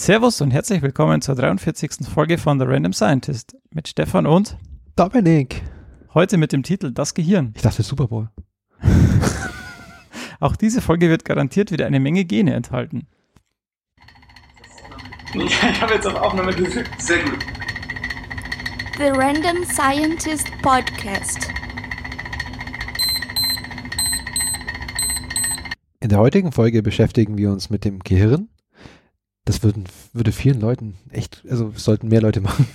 Servus und herzlich willkommen zur 43. Folge von The Random Scientist mit Stefan und Dominik. Heute mit dem Titel Das Gehirn. Ich dachte Super Bowl. Auch diese Folge wird garantiert wieder eine Menge Gene enthalten. Ich habe jetzt auf Aufnahme gedrückt. Sehr gut. The Random Scientist Podcast. In der heutigen Folge beschäftigen wir uns mit dem Gehirn. Das würden, würde vielen Leuten echt, also sollten mehr Leute machen,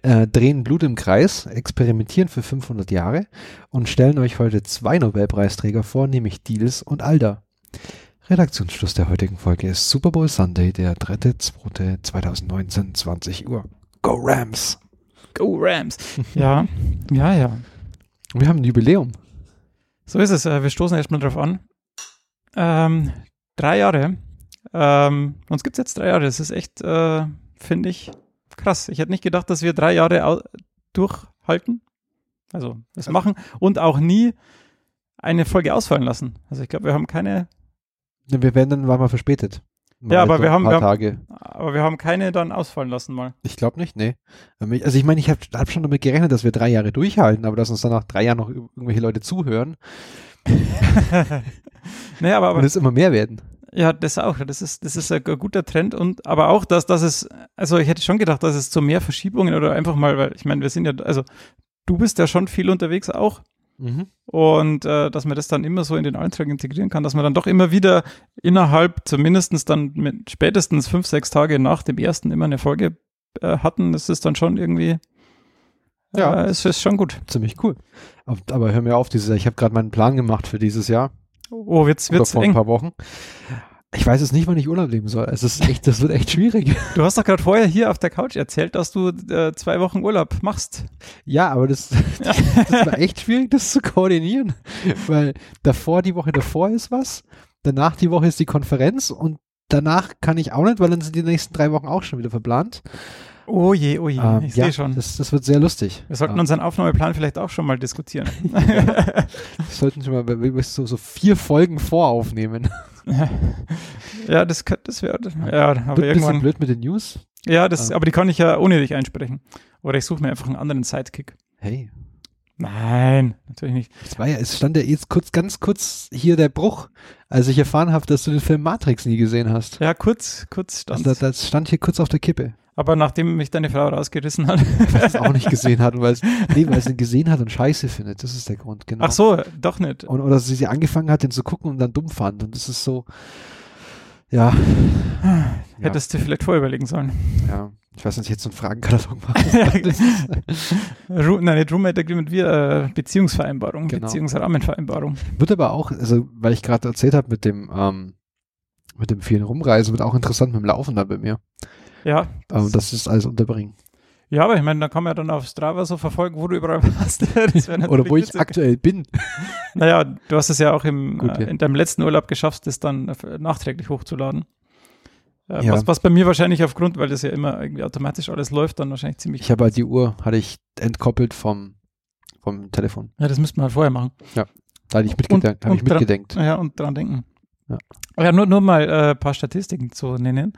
äh, drehen Blut im Kreis, experimentieren für 500 Jahre und stellen euch heute zwei Nobelpreisträger vor, nämlich Diels und Alda. Redaktionsschluss der heutigen Folge ist Super Bowl Sunday, der 3.2.2019, 20 Uhr. Go Rams! Go Rams! Ja, ja, ja. Wir haben ein Jubiläum. So ist es. äh, Wir stoßen erstmal drauf an. Ähm, drei Jahre. Ähm, uns gibt es jetzt drei Jahre. Das ist echt, äh, finde ich, krass. Ich hätte nicht gedacht, dass wir drei Jahre durchhalten. Also das machen und auch nie eine Folge ausfallen lassen. Also ich glaube, wir haben keine, Wir werden dann, waren wir verspätet. Mal Ja, aber so wir haben- paar wir haben- aber wir haben keine dann ausfallen lassen mal. Ich glaube nicht, nee. Also ich meine, ich habe hab schon damit gerechnet, dass wir drei Jahre durchhalten, aber dass uns dann nach drei Jahren noch ir- irgendwelche Leute zuhören naja, aber, und aber es immer mehr werden. Ja, das auch. Das ist, das ist ein guter Trend und aber auch, dass, dass es, also ich hätte schon gedacht, dass es zu mehr Verschiebungen oder einfach mal, weil ich meine, wir sind ja, also du bist ja schon viel unterwegs auch. Mhm. Und äh, dass man das dann immer so in den Alltag integrieren kann, dass man dann doch immer wieder innerhalb zumindestens dann mit spätestens fünf, sechs Tage nach dem ersten immer eine Folge äh, hatten, das ist dann schon irgendwie, Ja. äh, es ist schon gut. Ziemlich cool. Aber, aber hör mir auf, dieses Jahr. Ich habe gerade meinen Plan gemacht für dieses Jahr. Oh, Oder wird's vor ein eng. paar Wochen. Ich weiß es nicht, wann ich Urlaub nehmen soll. Es ist echt, das wird echt schwierig. Du hast doch gerade vorher hier auf der Couch erzählt, dass du äh, zwei Wochen Urlaub machst. Ja, aber das, das war echt schwierig, das zu koordinieren. Weil davor, die Woche davor ist was, danach die Woche ist die Konferenz und danach kann ich auch nicht, weil dann sind die nächsten drei Wochen auch schon wieder verplant. Oh je, oh je, Ähm, ich ja, sehe schon. Das, das wird sehr lustig. Wir sollten Ähm, unseren Aufnahmeplan vielleicht auch schon mal diskutieren. Wir sollten schon mal so, so vier Folgen voraufnehmen. ja, das, das wäre, ja, aber bisschen irgendwann, blöd mit den News. ja, das, Ah. aber die kann ich ja ohne dich einsprechen. Oder ich suche mir einfach einen anderen Sidekick. Hey, Nein, natürlich nicht. es war ja, es stand ja jetzt kurz, ganz kurz hier der Bruch, als ich erfahren habe, dass du den Film Matrix nie gesehen hast. Ja, kurz, kurz stand. Also das, das stand hier kurz auf der Kippe, aber nachdem mich deine Frau rausgerissen hat. weil es auch nicht gesehen hat und weil es, nee, weil es ihn gesehen hat und scheiße findet. Das ist der Grund, genau. Ach so, doch nicht. Und, oder sie, sie angefangen hat, den zu gucken und dann dumm fand. Und das ist so, ja. ja, Hättest du vielleicht vorüberlegen sollen. ja. Ich weiß nicht, jetzt so einen Fragenkatalog machen. Ru Nein, nicht Roommate Agreement, wir äh, Beziehungsvereinbarung, Genau. Beziehungsrahmenvereinbarung. Wird aber auch, also weil ich gerade erzählt habe mit dem, ähm, mit dem vielen Rumreisen, wird auch interessant mit dem Laufen dann bei mir. Ja, Das, ähm, das ist alles unterbringen. ja, aber ich meine, da kann man ja dann auf Strava so verfolgen, wo du überall warst. Oder wo ich aktuell bin. Naja, du hast es ja auch im, Gut, äh, ja. in deinem letzten Urlaub geschafft, das dann äh, nachträglich hochzuladen. Äh, Ja. was, was bei mir wahrscheinlich aufgrund, weil das ja immer irgendwie automatisch alles läuft, dann wahrscheinlich ziemlich. Ich habe halt die Uhr, hatte ich entkoppelt vom, vom Telefon. ja, das müsste man halt vorher machen. Da hatte ich Und- mitgedenkt. Habe ich und dran- mitgedenkt. Ja, und dran denken. Ja. Ja, nur, nur mal äh, ein paar Statistiken zu nennen.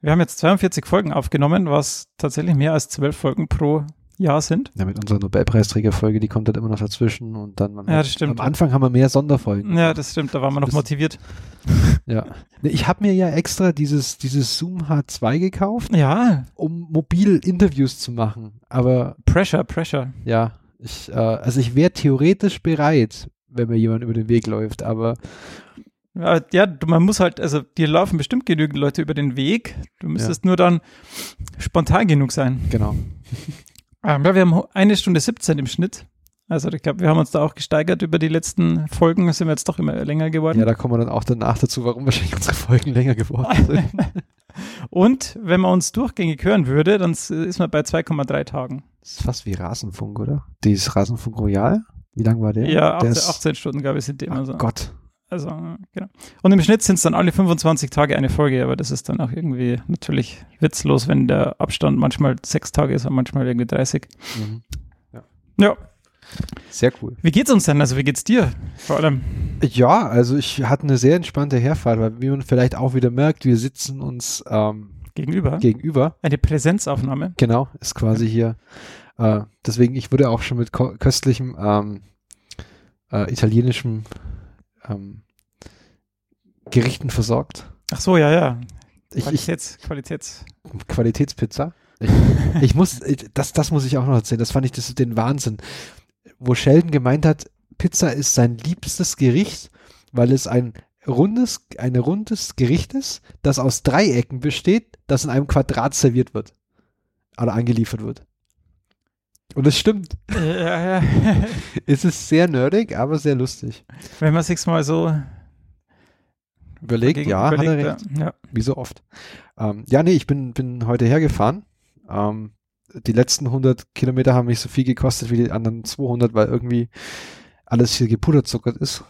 Wir haben jetzt 42 Folgen aufgenommen, was tatsächlich mehr als 12 Folgen pro Jahr sind. Ja, mit unserer Nobelpreisträgerfolge, die kommt dann immer noch dazwischen und dann Ja, das stimmt. am Anfang haben wir mehr Sonderfolgen. Ja, das stimmt, da waren wir noch Das- motiviert. Ja. Ich habe mir ja extra dieses, dieses Zoom H2 gekauft, Ja, um mobil Interviews zu machen. Aber Pressure, Pressure. ja, ich, äh, also ich wäre theoretisch bereit, wenn mir jemand über den Weg läuft, aber Ja, ja, man muss halt, also dir laufen bestimmt genügend Leute über den Weg. Du müsstest nur dann spontan genug sein. genau. Ähm, ja, wir haben eine Stunde 17 im Schnitt. Also ich glaube, wir haben uns da auch gesteigert über die letzten Folgen, sind wir jetzt doch immer länger geworden. Ja, da kommen wir dann auch danach dazu, warum wahrscheinlich unsere Folgen länger geworden sind. Und wenn man uns durchgängig hören würde, dann ist man bei 2,3 Tagen. Das ist fast wie Rasenfunk, oder? Dieses Rasenfunk Royal? Wie lang war der? Ja, der 18, ist, 18 Stunden, glaube ich, sind die immer so. oh Gott. Also, äh, genau. Und im Schnitt sind es dann alle 25 Tage eine Folge, aber das ist dann auch irgendwie natürlich witzlos, wenn der Abstand manchmal sechs Tage ist und manchmal irgendwie 30. Mhm. Ja. Sehr cool. Wie geht's uns denn? Also, wie geht's dir vor allem? Ja, also ich hatte eine sehr entspannte Herfahrt, weil wie man vielleicht auch wieder merkt, wir sitzen uns ähm, Gegenüber. gegenüber. Eine Präsenzaufnahme. Genau, ist quasi hier. Äh, deswegen, ich wurde auch schon mit köstlichem ähm, äh, italienischem ähm, Gerichten versorgt. Ach so, ja, ja. Ich, ich, Qualitäts, Qualitäts. Qualitätspizza. Ich, ich muss, das, das muss ich auch noch erzählen. Das fand ich das, den Wahnsinn. Wo Sheldon gemeint hat, Pizza ist sein liebstes Gericht, weil es ein rundes, ein rundes Gericht ist, das aus Dreiecken besteht, das in einem Quadrat serviert wird. Oder angeliefert wird. Und es stimmt. Äh, ja, ja. Es ist sehr nerdig, aber sehr lustig. Wenn man sich's mal so Überlegt, gegen- ja, hat er überlegt, recht. ja. Wie so oft. Ähm, ja, nee, ich bin, bin heute hergefahren. Ähm, die letzten 100 Kilometer haben mich so viel gekostet wie die anderen 200, weil irgendwie alles hier gepuderzuckert ist.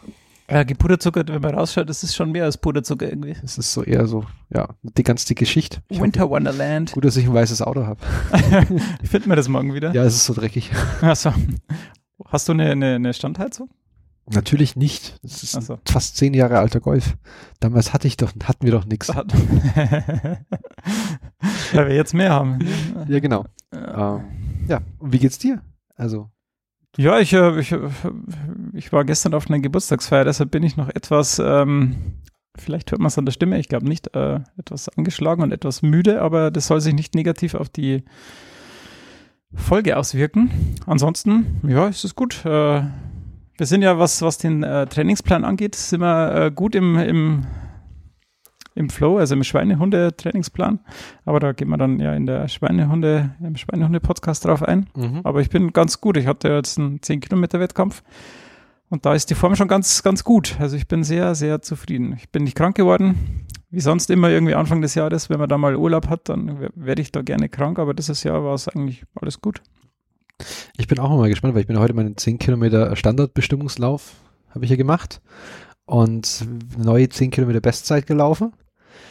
Ja, Puderzucker, wenn man rausschaut, das ist schon mehr als Puderzucker irgendwie. Es ist so eher so, ja, die ganz dicke Schicht. Ich Winter hoffe, Wonderland. gut, dass ich ein weißes Auto habe. Finden wir das morgen wieder? Ja, es ist so dreckig. Achso. Hast du eine, eine, eine Standheizung? Natürlich nicht. Es ist so. fast zehn Jahre alter Golf. Damals hatte ich doch, hatten wir doch nichts. Weil wir jetzt mehr haben. Ja, genau. Ja. Ähm, ja, und wie geht's dir? Also, Ja, ich, äh, ich, äh, ich war gestern auf einer Geburtstagsfeier, deshalb bin ich noch etwas, ähm, vielleicht hört man es an der Stimme, ich glaube nicht, äh, etwas angeschlagen und etwas müde, aber das soll sich nicht negativ auf die Folge auswirken. Ansonsten, ja, es ist gut. Äh, wir sind ja, was, was den äh, Trainingsplan angeht, sind wir äh, gut im, im, im Flow, also im Schweinehunde-Trainingsplan. Aber da gehen wir dann ja in der Schweinehunde, im Schweinehunde-Podcast drauf ein. Aber ich bin ganz gut. Ich hatte jetzt einen 10-Kilometer-Wettkampf und da ist die Form schon ganz, ganz gut. Also ich bin sehr, sehr zufrieden. Ich bin nicht krank geworden. Wie sonst immer irgendwie Anfang des Jahres, wenn man da mal Urlaub hat, dann wer- werde ich da gerne krank, aber dieses Jahr war es eigentlich alles gut. Ich bin auch mal gespannt, weil ich bin heute meinen 10 Kilometer Standardbestimmungslauf habe ich hier gemacht und eine neue 10 Kilometer Bestzeit gelaufen.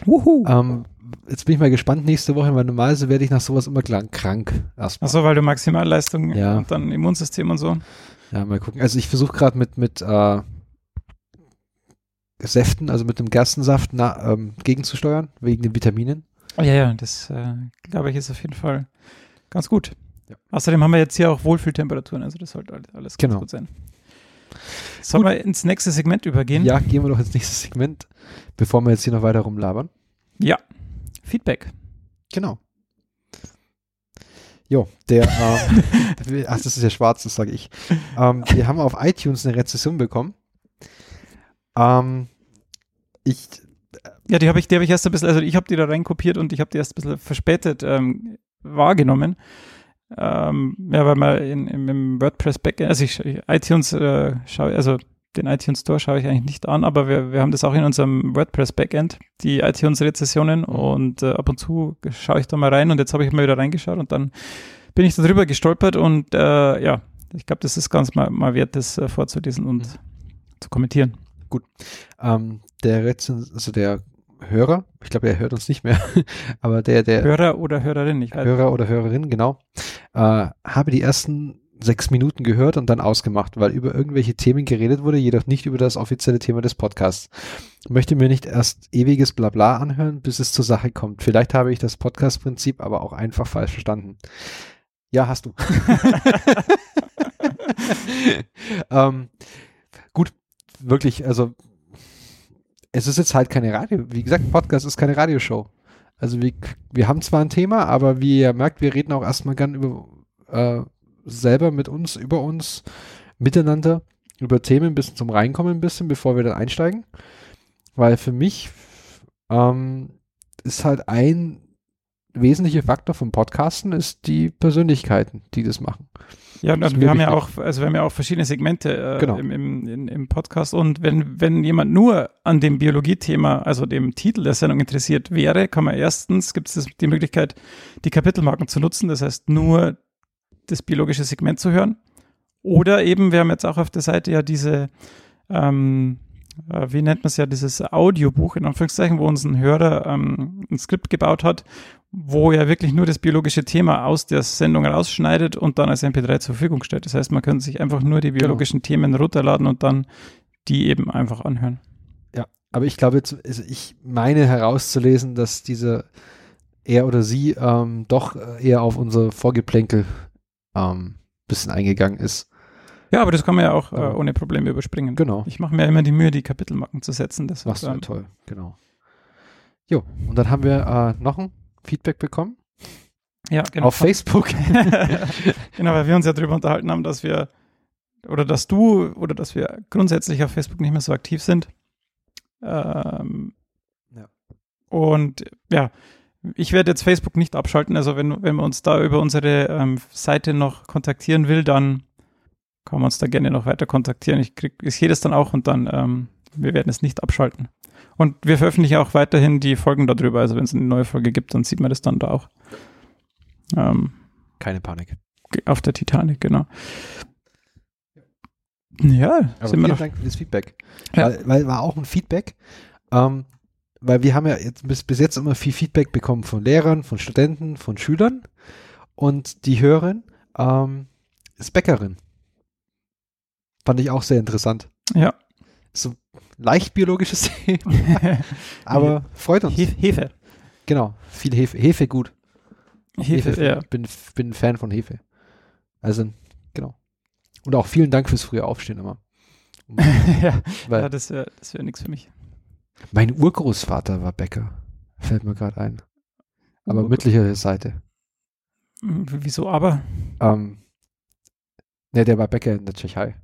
Wuhu. Ähm, jetzt bin ich mal gespannt nächste Woche, weil normalerweise werde ich nach sowas immer krank, erstmal. Achso, weil du Maximalleistung Ja. und dann Immunsystem und so. Ja, mal gucken. Also ich versuche gerade mit, mit äh, Säften, also mit dem Gerstensaft na, ähm, gegenzusteuern, wegen den Vitaminen. Ja, ja, das äh, glaube ich ist auf jeden Fall ganz gut. Ja. Außerdem haben wir jetzt hier auch Wohlfühltemperaturen, also das sollte alles- alles ganz Genau. gut sein. Sollen wir ins nächste Segment übergehen? Ja, gehen wir doch ins nächste Segment, bevor wir jetzt hier noch weiter rumlabern. Ja. Feedback. Genau. Jo, der, ähm, ach, das ist ja schwarz, das sage ich. Ähm, wir haben auf iTunes eine Rezession bekommen. Ähm, ich, Ja, die habe ich, die habe ich erst ein bisschen, also ich habe die da reinkopiert und ich habe die erst ein bisschen verspätet ähm, wahrgenommen. Ähm, ja, weil man in, im, im WordPress Backend, also ich, ich iTunes äh, schaue, also den iTunes Store schaue ich eigentlich nicht an, aber wir, wir haben das auch in unserem WordPress Backend, die iTunes-Rezessionen und äh, ab und zu schaue ich da mal rein und jetzt habe ich mal wieder reingeschaut und dann bin ich da drüber gestolpert und äh, ja, ich glaube, das ist ganz mal, mal wert, das äh, vorzulesen und zu kommentieren. ähm, der Rezens, also der Hörer, ich glaube, er hört uns nicht mehr, aber der, der Hörer oder Hörerin, ich weiß Hörer oder Hörerin, genau, äh, habe die ersten sechs Minuten gehört und dann ausgemacht, weil über irgendwelche Themen geredet wurde, jedoch nicht über das offizielle Thema des Podcasts. Möchte mir nicht erst ewiges Blabla anhören, bis es zur Sache kommt. Vielleicht habe ich das Podcast-Prinzip aber auch einfach falsch verstanden. Ja, hast du. ähm, gut, wirklich, also es ist jetzt halt keine Radio, wie gesagt, Podcast ist keine Radioshow. Also wir, wir haben zwar ein Thema, aber wie ihr merkt, wir reden auch erstmal gern über äh, selber mit uns, über uns, miteinander, über Themen ein bisschen zum Reinkommen ein bisschen, bevor wir dann einsteigen. Weil für mich ähm, ist halt ein wesentlicher Faktor vom Podcasten ist die Persönlichkeiten, die das machen. Ja, und Das wir haben ja auch, also wir haben ja auch verschiedene Segmente äh, Genau. im, im, in, im Podcast und wenn, wenn jemand nur an dem Biologie-Thema, also dem Titel der Sendung interessiert wäre, kann man erstens, gibt es die Möglichkeit, die Kapitelmarken zu nutzen, das heißt nur das biologische Segment zu hören. Oder eben, wir haben jetzt auch auf der Seite ja diese, ähm, äh, wie nennt man es ja, dieses Audiobuch in Anführungszeichen, wo uns ein Hörer ähm, ein Skript gebaut hat, wo er wirklich nur das biologische Thema aus der Sendung rausschneidet und dann als MP3 zur Verfügung stellt. Das heißt, man könnte sich einfach nur die biologischen Themen runterladen und dann die eben einfach anhören. Ja, aber ich glaube jetzt, also ich meine herauszulesen, dass diese er oder sie ähm, doch eher auf unser Vorgeplänkel ähm, bisschen eingegangen ist. Ja, aber das kann man ja auch äh, ohne Probleme überspringen. Genau. Ich mache mir immer die Mühe, die Kapitelmarken zu setzen. Das ja ähm, toll, genau. Jo, und dann haben wir äh, noch ein Feedback bekommen Ja, genau. auf Facebook. genau, weil wir uns ja darüber unterhalten haben, dass wir oder dass du oder dass wir grundsätzlich auf Facebook nicht mehr so aktiv sind. Ähm, Ja. Und ja, ich werde jetzt Facebook nicht abschalten. Also wenn, wenn man uns da über unsere ähm, Seite noch kontaktieren will, dann kann man uns da gerne noch weiter kontaktieren. Ich krieg, ich sehe das dann auch und dann, ähm, wir werden es nicht abschalten. Und wir veröffentlichen auch weiterhin die Folgen darüber. Also wenn es eine neue Folge gibt, dann sieht man das dann da auch. Ähm, Keine Panik. auf der Titanic, genau. Ja, Aber vielen. Dank für das Feedback. Ja. Weil, weil war auch ein Feedback, ähm, weil wir haben ja jetzt bis, bis jetzt immer viel Feedback bekommen von Lehrern, von Studenten, von Schülern und die Hörerin ähm, ist Bäckerin. Fand ich auch sehr interessant. Ja. So leicht biologisches Thema, aber freut uns. Hefe, Hefe. Genau, viel Hefe. Hefe gut. Hefe, ja. bin, bin ein Fan von Hefe. Also, genau. Und auch vielen Dank fürs frühe Aufstehen immer. ja, Weil ja, das wäre das wär nichts für mich. mein Urgroßvater war Bäcker. Fällt mir gerade ein. Aber Ur- mütterlicher Seite. Wieso aber? Ähm, ne, der war Bäcker in der Tschechei.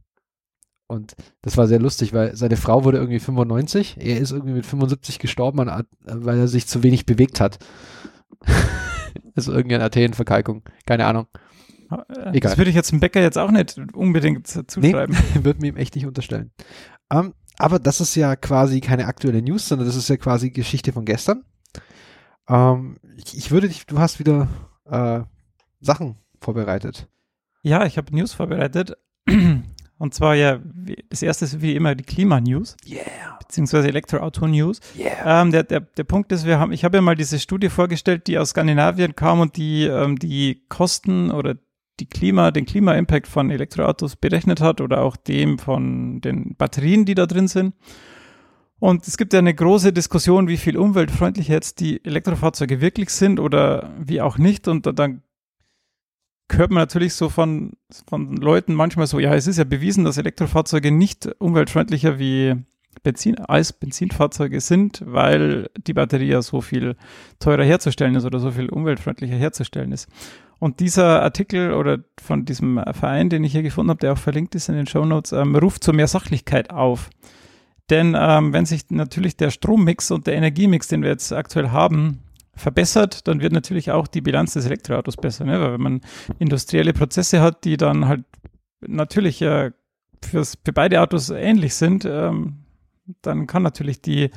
Und das war sehr lustig, weil seine Frau wurde irgendwie 95. Er ist irgendwie mit 75 gestorben, weil er sich zu wenig bewegt hat. also irgendeine Arterienverkalkung. Keine Ahnung. Äh, Egal. Das würde ich jetzt dem Bäcker jetzt auch nicht unbedingt zu- zuschreiben. Wird mir ihm echt nicht unterstellen. Ähm, aber das ist ja quasi keine aktuelle News, sondern das ist ja quasi Geschichte von gestern. Ähm, ich, ich würde dich, du hast wieder äh, Sachen vorbereitet. Ja, ich habe News vorbereitet. Und zwar ja, das erste ist wie immer die Klima-News, Yeah, beziehungsweise Elektroauto-News. yeah. Ähm, der, der, der Punkt ist, wir haben, ich habe ja mal diese Studie vorgestellt, die aus Skandinavien kam und die ähm, die Kosten oder die Klima, den Klima-Impact von Elektroautos berechnet hat oder auch dem von den Batterien, die da drin sind. Und es gibt ja eine große Diskussion, wie viel umweltfreundlicher jetzt die Elektrofahrzeuge wirklich sind oder wie auch nicht. Und da- dann hört man natürlich so von, von Leuten manchmal so, ja, es ist ja bewiesen, dass Elektrofahrzeuge nicht umweltfreundlicher wie Benzin, als Benzinfahrzeuge sind, weil die Batterie ja so viel teurer herzustellen ist oder so viel umweltfreundlicher herzustellen ist. Und dieser Artikel oder von diesem Verein, den ich hier gefunden habe, der auch verlinkt ist in den Show Notes, ähm, ruft zu mehr Sachlichkeit auf. Denn ähm, wenn sich natürlich der Strommix und der Energiemix, den wir jetzt aktuell haben, verbessert, dann wird natürlich auch die Bilanz des Elektroautos besser. Ne? Weil wenn man industrielle Prozesse hat, die dann halt natürlich äh, fürs, für beide Autos ähnlich sind, ähm, dann kann natürlich die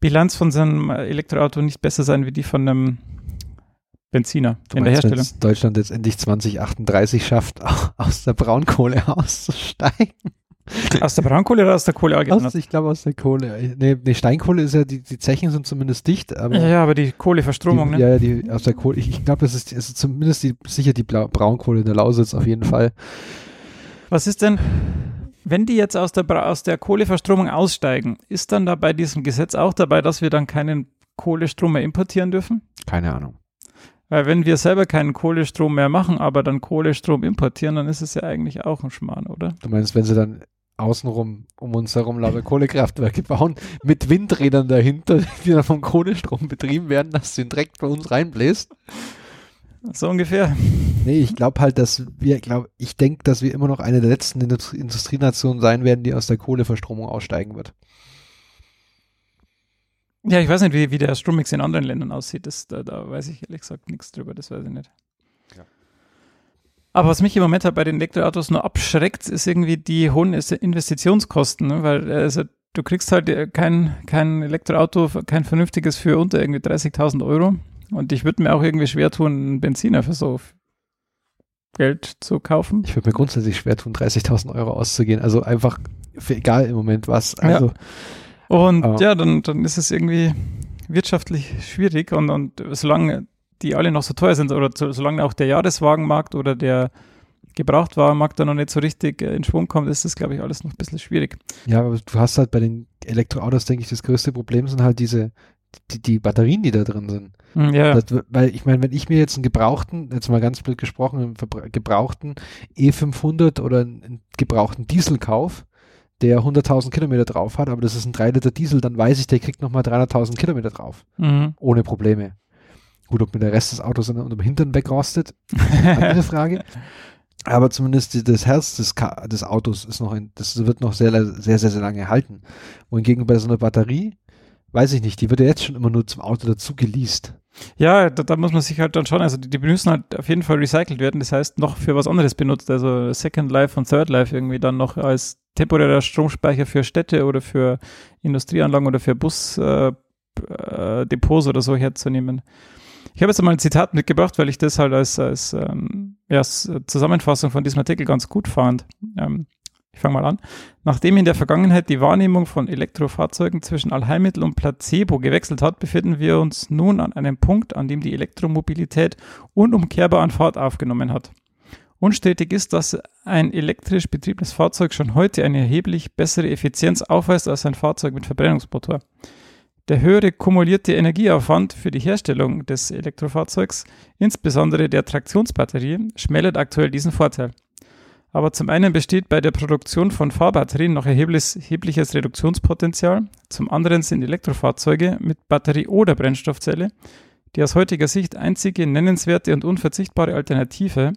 Bilanz von so einem Elektroauto nicht besser sein wie die von einem Benziner Du in der meinst, Herstellung. wenn's Deutschland jetzt endlich 2038 schafft, aus der Braunkohle auszusteigen? Aus der Braunkohle oder aus der Kohle? Aus, ich glaube aus der Kohle. Nee, nee, Steinkohle ist ja, die, die Zechen sind zumindest dicht, aber Ja, ja, aber die Kohleverstromung, die, ne? ja, ja, die aus der Kohle. Ich, ich glaube, das ist, ist zumindest die, sicher die Blau, Braunkohle in der Lausitz auf jeden Fall. Was ist denn, wenn die jetzt aus der, Bra- aus der Kohleverstromung aussteigen, ist dann da bei diesem Gesetz auch dabei, dass wir dann keinen Kohlestrom mehr importieren dürfen? Keine Ahnung. Weil wenn wir selber keinen Kohlestrom mehr machen, aber dann Kohlestrom importieren, dann ist es ja eigentlich auch ein Schmarrn, oder? Du meinst, wenn sie dann außenrum um uns herum lauter Kohlekraftwerke bauen, mit Windrädern dahinter, die dann vom Kohlestrom betrieben werden, dass du ihn direkt bei uns reinbläst? So ungefähr. Nee, ich glaube halt, dass wir, glaub, ich denke, dass wir immer noch eine der letzten Industrie Industrienationen sein werden, die aus der Kohleverstromung aussteigen wird. Ja, ich weiß nicht, wie, wie der Strommix in anderen Ländern aussieht. Das, da, da weiß ich ehrlich gesagt nichts drüber, das weiß ich nicht. Ja. Aber was mich im Moment halt bei den Elektroautos nur abschreckt, ist irgendwie die hohen Investitionskosten, ne? weil äh, also, du kriegst halt äh, kein, kein Elektroauto, kein vernünftiges für unter irgendwie 30.000 Euro. Und ich würde mir auch irgendwie schwer tun, einen Benziner für so Geld zu kaufen. Ich würde mir grundsätzlich schwer tun, 30.000 Euro auszugehen. Also einfach, für egal im Moment was. Also, Und Aber- ja, dann, dann ist es irgendwie wirtschaftlich schwierig und, und solange die alle noch so teuer sind oder so, solange auch der Jahreswagenmarkt oder der Gebrauchtwagenmarkt da noch nicht so richtig äh, in Schwung kommt, ist das, glaube ich, alles noch ein bisschen schwierig. ja, aber du hast halt bei den Elektroautos, denke ich, das größte Problem sind halt diese, die, die Batterien, die da drin sind. Hm, Ja, Das, weil ich meine, wenn ich mir jetzt einen gebrauchten, jetzt mal ganz blöd gesprochen, einen gebrauchten E500 oder einen gebrauchten Diesel kauf, der 100.000 Kilometer drauf hat, aber das ist ein 3 Liter Diesel, dann weiß ich, der kriegt nochmal 300.000 Kilometer drauf. mhm. Ohne Probleme. Gut, ob mir der Rest des Autos dann unter dem Hintern wegrostet, andere Frage. Aber zumindest die- das Herz des, Ka des Autos ist noch, in, das wird noch sehr, sehr, sehr, sehr lange halten. Wohingegen bei so einer Batterie, weiß ich nicht, die wird ja jetzt schon immer nur zum Auto dazu geleast. Ja, da, da muss man sich halt dann schon, also die, die müssen halt auf jeden Fall recycelt werden, das heißt noch für was anderes benutzt, also Second Life und Third Life irgendwie dann noch als temporärer Stromspeicher für Städte oder für Industrieanlagen oder für Busdepots äh, Depots oder so herzunehmen. Ich habe jetzt mal ein Zitat mitgebracht, weil ich das halt als, als ähm, ja, als Zusammenfassung von diesem Artikel ganz gut fand. Ähm, ich fange mal an. Nachdem in der Vergangenheit die Wahrnehmung von Elektrofahrzeugen zwischen Allheilmittel und Placebo gewechselt hat, befinden wir uns nun an einem Punkt, an dem die Elektromobilität unumkehrbar an Fahrt aufgenommen hat. Unstrittig ist, dass ein elektrisch betriebenes Fahrzeug schon heute eine erheblich bessere Effizienz aufweist als ein Fahrzeug mit Verbrennungsmotor. Der höhere kumulierte Energieaufwand für die Herstellung des Elektrofahrzeugs, insbesondere der Traktionsbatterie, schmälert aktuell diesen Vorteil. Aber zum einen besteht bei der Produktion von Fahrbatterien noch erhebliches, erhebliches Reduktionspotenzial. Zum anderen sind Elektrofahrzeuge mit Batterie oder Brennstoffzelle die aus heutiger Sicht einzige nennenswerte und unverzichtbare Alternative,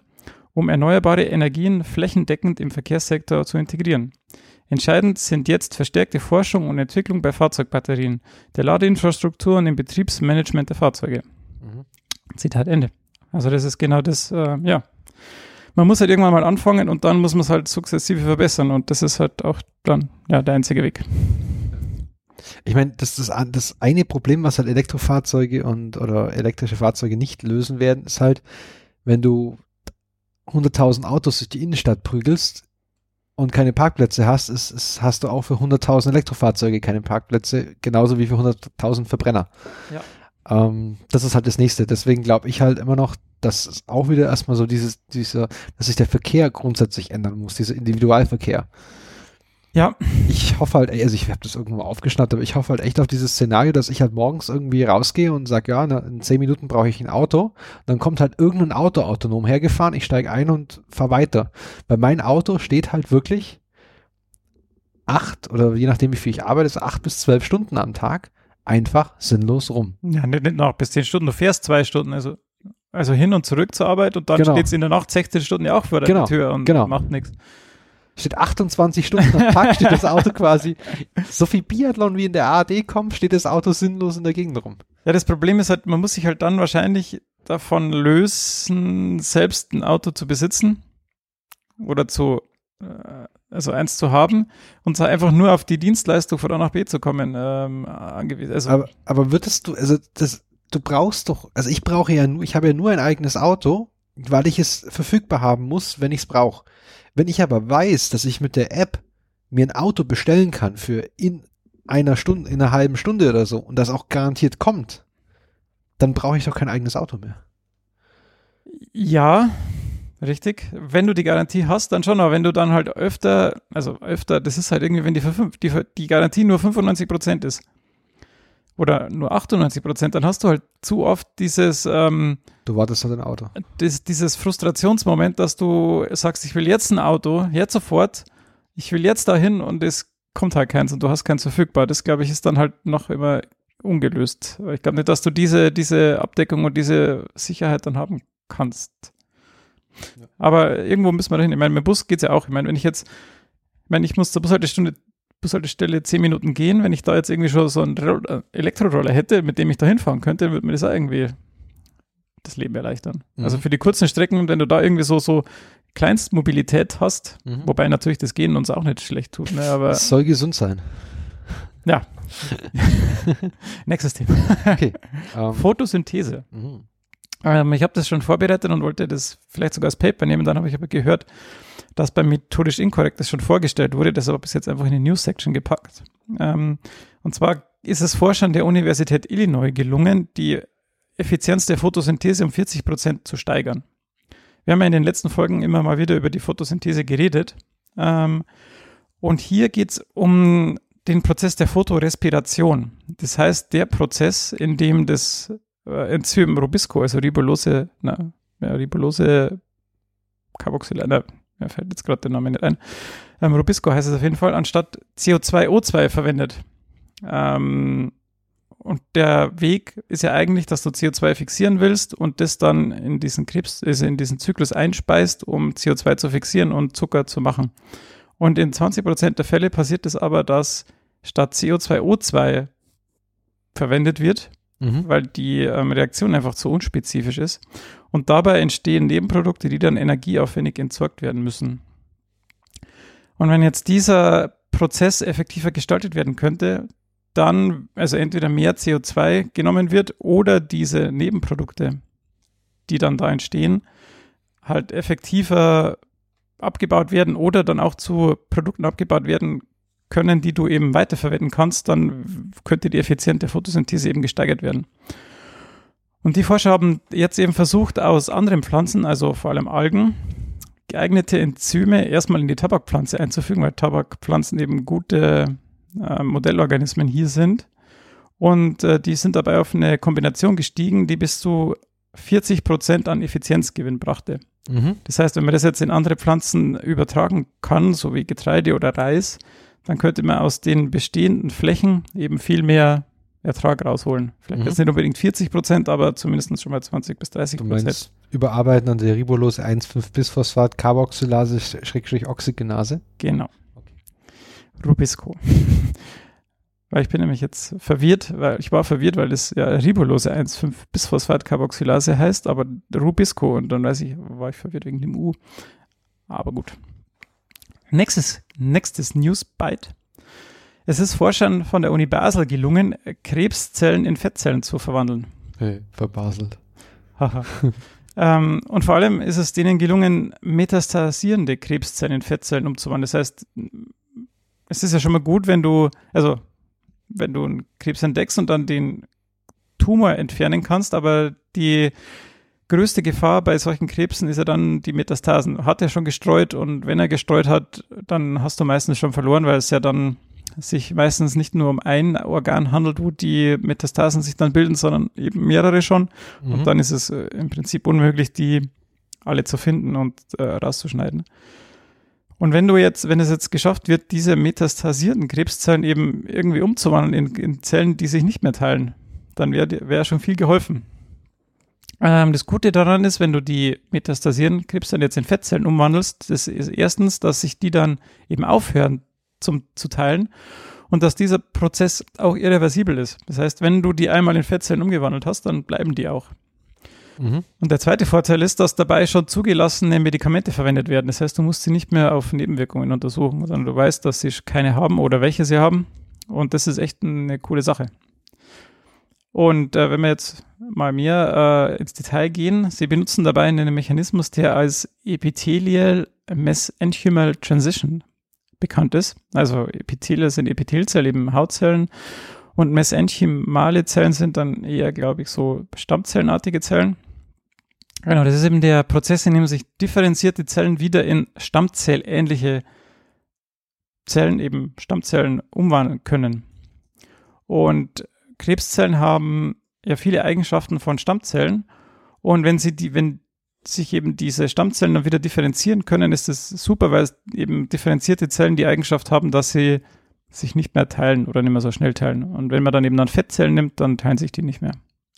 um erneuerbare Energien flächendeckend im Verkehrssektor zu integrieren. Entscheidend sind jetzt verstärkte Forschung und Entwicklung bei Fahrzeugbatterien, der Ladeinfrastruktur und im Betriebsmanagement der Fahrzeuge. Mhm. Zitat Ende. Also das ist genau das, äh, ja. Man muss halt irgendwann mal anfangen und dann muss man es halt sukzessive verbessern und das ist halt auch dann ja der einzige Weg. Ich meine, das, das, das eine Problem, was halt Elektrofahrzeuge und oder elektrische Fahrzeuge nicht lösen werden, ist halt, wenn du 100.000 Autos durch die Innenstadt prügelst und keine Parkplätze hast, ist, ist, hast du auch für 100.000 Elektrofahrzeuge keine Parkplätze, genauso wie für 100.000 Verbrenner. Ja. Ähm, das ist halt das nächste. Deswegen glaube ich halt immer noch, dass es auch wieder erstmal so dieses, dieser, dass sich der Verkehr grundsätzlich ändern muss, dieser Individualverkehr Ja, ich hoffe halt, also ich habe das irgendwo mal aufgeschnappt, aber ich hoffe halt echt auf dieses Szenario, dass ich halt morgens irgendwie rausgehe und sage, ja, na, in zehn Minuten brauche ich ein Auto. Dann kommt halt irgendein Auto autonom hergefahren, ich steige ein und fahre weiter. Weil mein Auto steht halt wirklich acht oder je nachdem, wie viel ich arbeite, acht bis zwölf Stunden am Tag einfach sinnlos rum. Ja, nicht, nicht noch bis 10 Stunden, du fährst zwei Stunden, also, also hin und zurück zur Arbeit und dann Genau. steht es in der Nacht 16 Stunden ja auch vor der Genau, Tür und genau. macht nichts. Steht 28 Stunden am Tag, steht das Auto quasi. So viel Biathlon wie in der ARD kommt, steht das Auto sinnlos in der Gegend rum. Ja, das Problem ist halt, man muss sich halt dann wahrscheinlich davon lösen, selbst ein Auto zu besitzen oder zu, äh, also eins zu haben und zwar einfach nur auf die Dienstleistung von A nach B zu kommen ähm, angewiesen. Also, Aber, aber würdest du, also das, du brauchst doch, also ich brauche ja nur, ich habe ja nur ein eigenes Auto, weil ich es verfügbar haben muss, wenn ich es brauche. Wenn ich aber weiß, dass ich mit der App mir ein Auto bestellen kann für in einer Stunde, in einer halben Stunde oder so und das auch garantiert kommt, dann brauche ich doch kein eigenes Auto mehr. Ja, richtig. Wenn du die Garantie hast, dann schon, aber wenn du dann halt öfter, also öfter, das ist halt irgendwie, wenn die, die, die Garantie nur 95 Prozent ist oder nur 98 Prozent, dann hast du halt zu oft dieses, ähm, Du wartest auf dein Auto. das, dieses Frustrationsmoment, dass du sagst, ich will jetzt ein Auto, jetzt sofort, ich will jetzt dahin und es kommt halt keins und du hast keins verfügbar. Das, glaube ich, ist dann halt noch immer ungelöst. Ich glaube nicht, dass du diese, diese Abdeckung und diese Sicherheit dann haben kannst. Ja. Aber irgendwo müssen wir dahin. Ich meine, mit dem Bus geht's ja auch. Ich meine, wenn ich jetzt, ich meine, ich muss zur Bushaltestunde, Bushaltestelle zehn Minuten gehen, wenn ich da jetzt irgendwie schon so einen äh, Elektroroller hätte, mit dem ich da hinfahren könnte, würde mir das auch irgendwie das Leben erleichtern. Mhm. Also für die kurzen Strecken, wenn du da irgendwie so, so Kleinstmobilität hast, Mhm. wobei natürlich das Gehen uns auch nicht schlecht tut, ne? aber Es soll gesund sein. ja. Nächstes Thema. Okay. ähm, Photosynthese. mhm. Ähm, ich habe das schon vorbereitet und wollte das vielleicht sogar als Paper nehmen. Dann habe ich aber gehört, dass beim methodisch inkorrekt das schon vorgestellt wurde. Das aber bis jetzt einfach in die News-Section gepackt. Ähm, und zwar ist es Forschern der Universität Illinois gelungen, die Effizienz der Photosynthese um 40 Prozent zu steigern. Wir haben ja in den letzten Folgen immer mal wieder über die Photosynthese geredet. Ähm, und hier geht es um den Prozess der Photorespiration. Das heißt, der Prozess, in dem das Enzym Rubisco, also Ribulose, na, ja, Ribulose Carboxyl, na, mir fällt jetzt gerade der Name nicht ein. Ähm, Rubisco heißt es auf jeden Fall, anstatt CO2O2 verwendet. Ähm, und der Weg ist ja eigentlich, dass du CO2 fixieren willst und das dann in diesen Krebs, also in diesen Zyklus einspeist, um CO2 zu fixieren und Zucker zu machen. Und in 20 Prozent der Fälle passiert es aber, dass statt CO2O2 verwendet wird, Mhm. weil die ähm, Reaktion einfach zu unspezifisch ist. Und dabei entstehen Nebenprodukte, die dann energieaufwendig entsorgt werden müssen. Und wenn jetzt dieser Prozess effektiver gestaltet werden könnte, dann also entweder mehr CO2 genommen wird oder diese Nebenprodukte, die dann da entstehen, halt effektiver abgebaut werden oder dann auch zu Produkten abgebaut werden können, die du eben weiterverwenden kannst, dann könnte die Effizienz der Photosynthese eben gesteigert werden. Und die Forscher haben jetzt eben versucht, aus anderen Pflanzen, also vor allem Algen, geeignete Enzyme erstmal in die Tabakpflanze einzufügen, weil Tabakpflanzen eben gute äh, Modellorganismen hier sind. Und äh, die sind dabei auf eine Kombination gestiegen, die bis zu 40 Prozent an Effizienzgewinn brachte. Mhm. Das heißt, wenn man das jetzt in andere Pflanzen übertragen kann, so wie Getreide oder Reis, dann könnte man aus den bestehenden Flächen eben viel mehr Ertrag rausholen. Vielleicht Mhm. jetzt nicht unbedingt 40 Prozent, aber zumindest schon mal 20 bis 30 Du Prozent. Überarbeiten an der Ribulose 1,5-Bisphosphat, Carboxylase, Schrägstrich Oxygenase? Genau. Rubisco. weil ich bin nämlich jetzt verwirrt, weil ich war verwirrt, weil das ja Ribulose 1,5 Bisphosphat-Carboxylase heißt, aber Rubisco und dann weiß ich, war ich verwirrt wegen dem U. Aber gut. Nächstes, nächstes News-Byte. Es ist Forschern von der Uni Basel gelungen, Krebszellen in Fettzellen zu verwandeln. Hey, verbaselt. Ähm, und vor allem ist es denen gelungen, metastasierende Krebszellen in Fettzellen umzuwandeln. Das heißt, es ist ja schon mal gut, wenn du, also wenn du einen Krebs entdeckst und dann den Tumor entfernen kannst, aber die größte Gefahr bei solchen Krebsen ist ja dann die Metastasen. Hat er schon gestreut und wenn er gestreut hat, dann hast du meistens schon verloren, weil es ja dann sich meistens nicht nur um ein Organ handelt, wo die Metastasen sich dann bilden, sondern eben mehrere schon. Mhm. Und dann ist es äh, im Prinzip unmöglich, die alle zu finden und äh, rauszuschneiden. Und wenn du jetzt, wenn es jetzt geschafft wird, diese metastasierten Krebszellen eben irgendwie umzuwandeln in, in Zellen, die sich nicht mehr teilen, dann wäre wär schon viel geholfen. Ähm, das Gute daran ist, wenn du die metastasierenden Krebszellen jetzt in Fettzellen umwandelst, das ist erstens, dass sich die dann eben aufhören zum, zu teilen und dass dieser Prozess auch irreversibel ist. Das heißt, wenn du die einmal in Fettzellen umgewandelt hast, dann bleiben die auch. Mhm. Und der zweite Vorteil ist, dass dabei schon zugelassene Medikamente verwendet werden. Das heißt, du musst sie nicht mehr auf Nebenwirkungen untersuchen, sondern du weißt, dass sie keine haben oder welche sie haben. Und das ist echt eine coole Sache. Und äh, wenn wir jetzt mal mehr äh, ins Detail gehen, sie benutzen dabei einen Mechanismus, der als Epithelial Mesenchymal Transition bekannt ist. Also Epithelie sind Epithelzellen, eben Hautzellen. Und mesenchymale Zellen sind dann eher, glaube ich, so Stammzellenartige Zellen. Genau, das ist eben der Prozess, in dem sich differenzierte Zellen wieder in stammzellähnliche Zellen, eben Stammzellen, umwandeln können. Und Krebszellen haben ja viele Eigenschaften von Stammzellen. Und wenn sie die, wenn sich eben diese Stammzellen dann wieder differenzieren können, ist das super, weil es eben differenzierte Zellen die Eigenschaft haben, dass sie sich nicht mehr teilen oder nicht mehr so schnell teilen. Und wenn man dann eben dann Fettzellen nimmt, dann teilen sich die nicht mehr.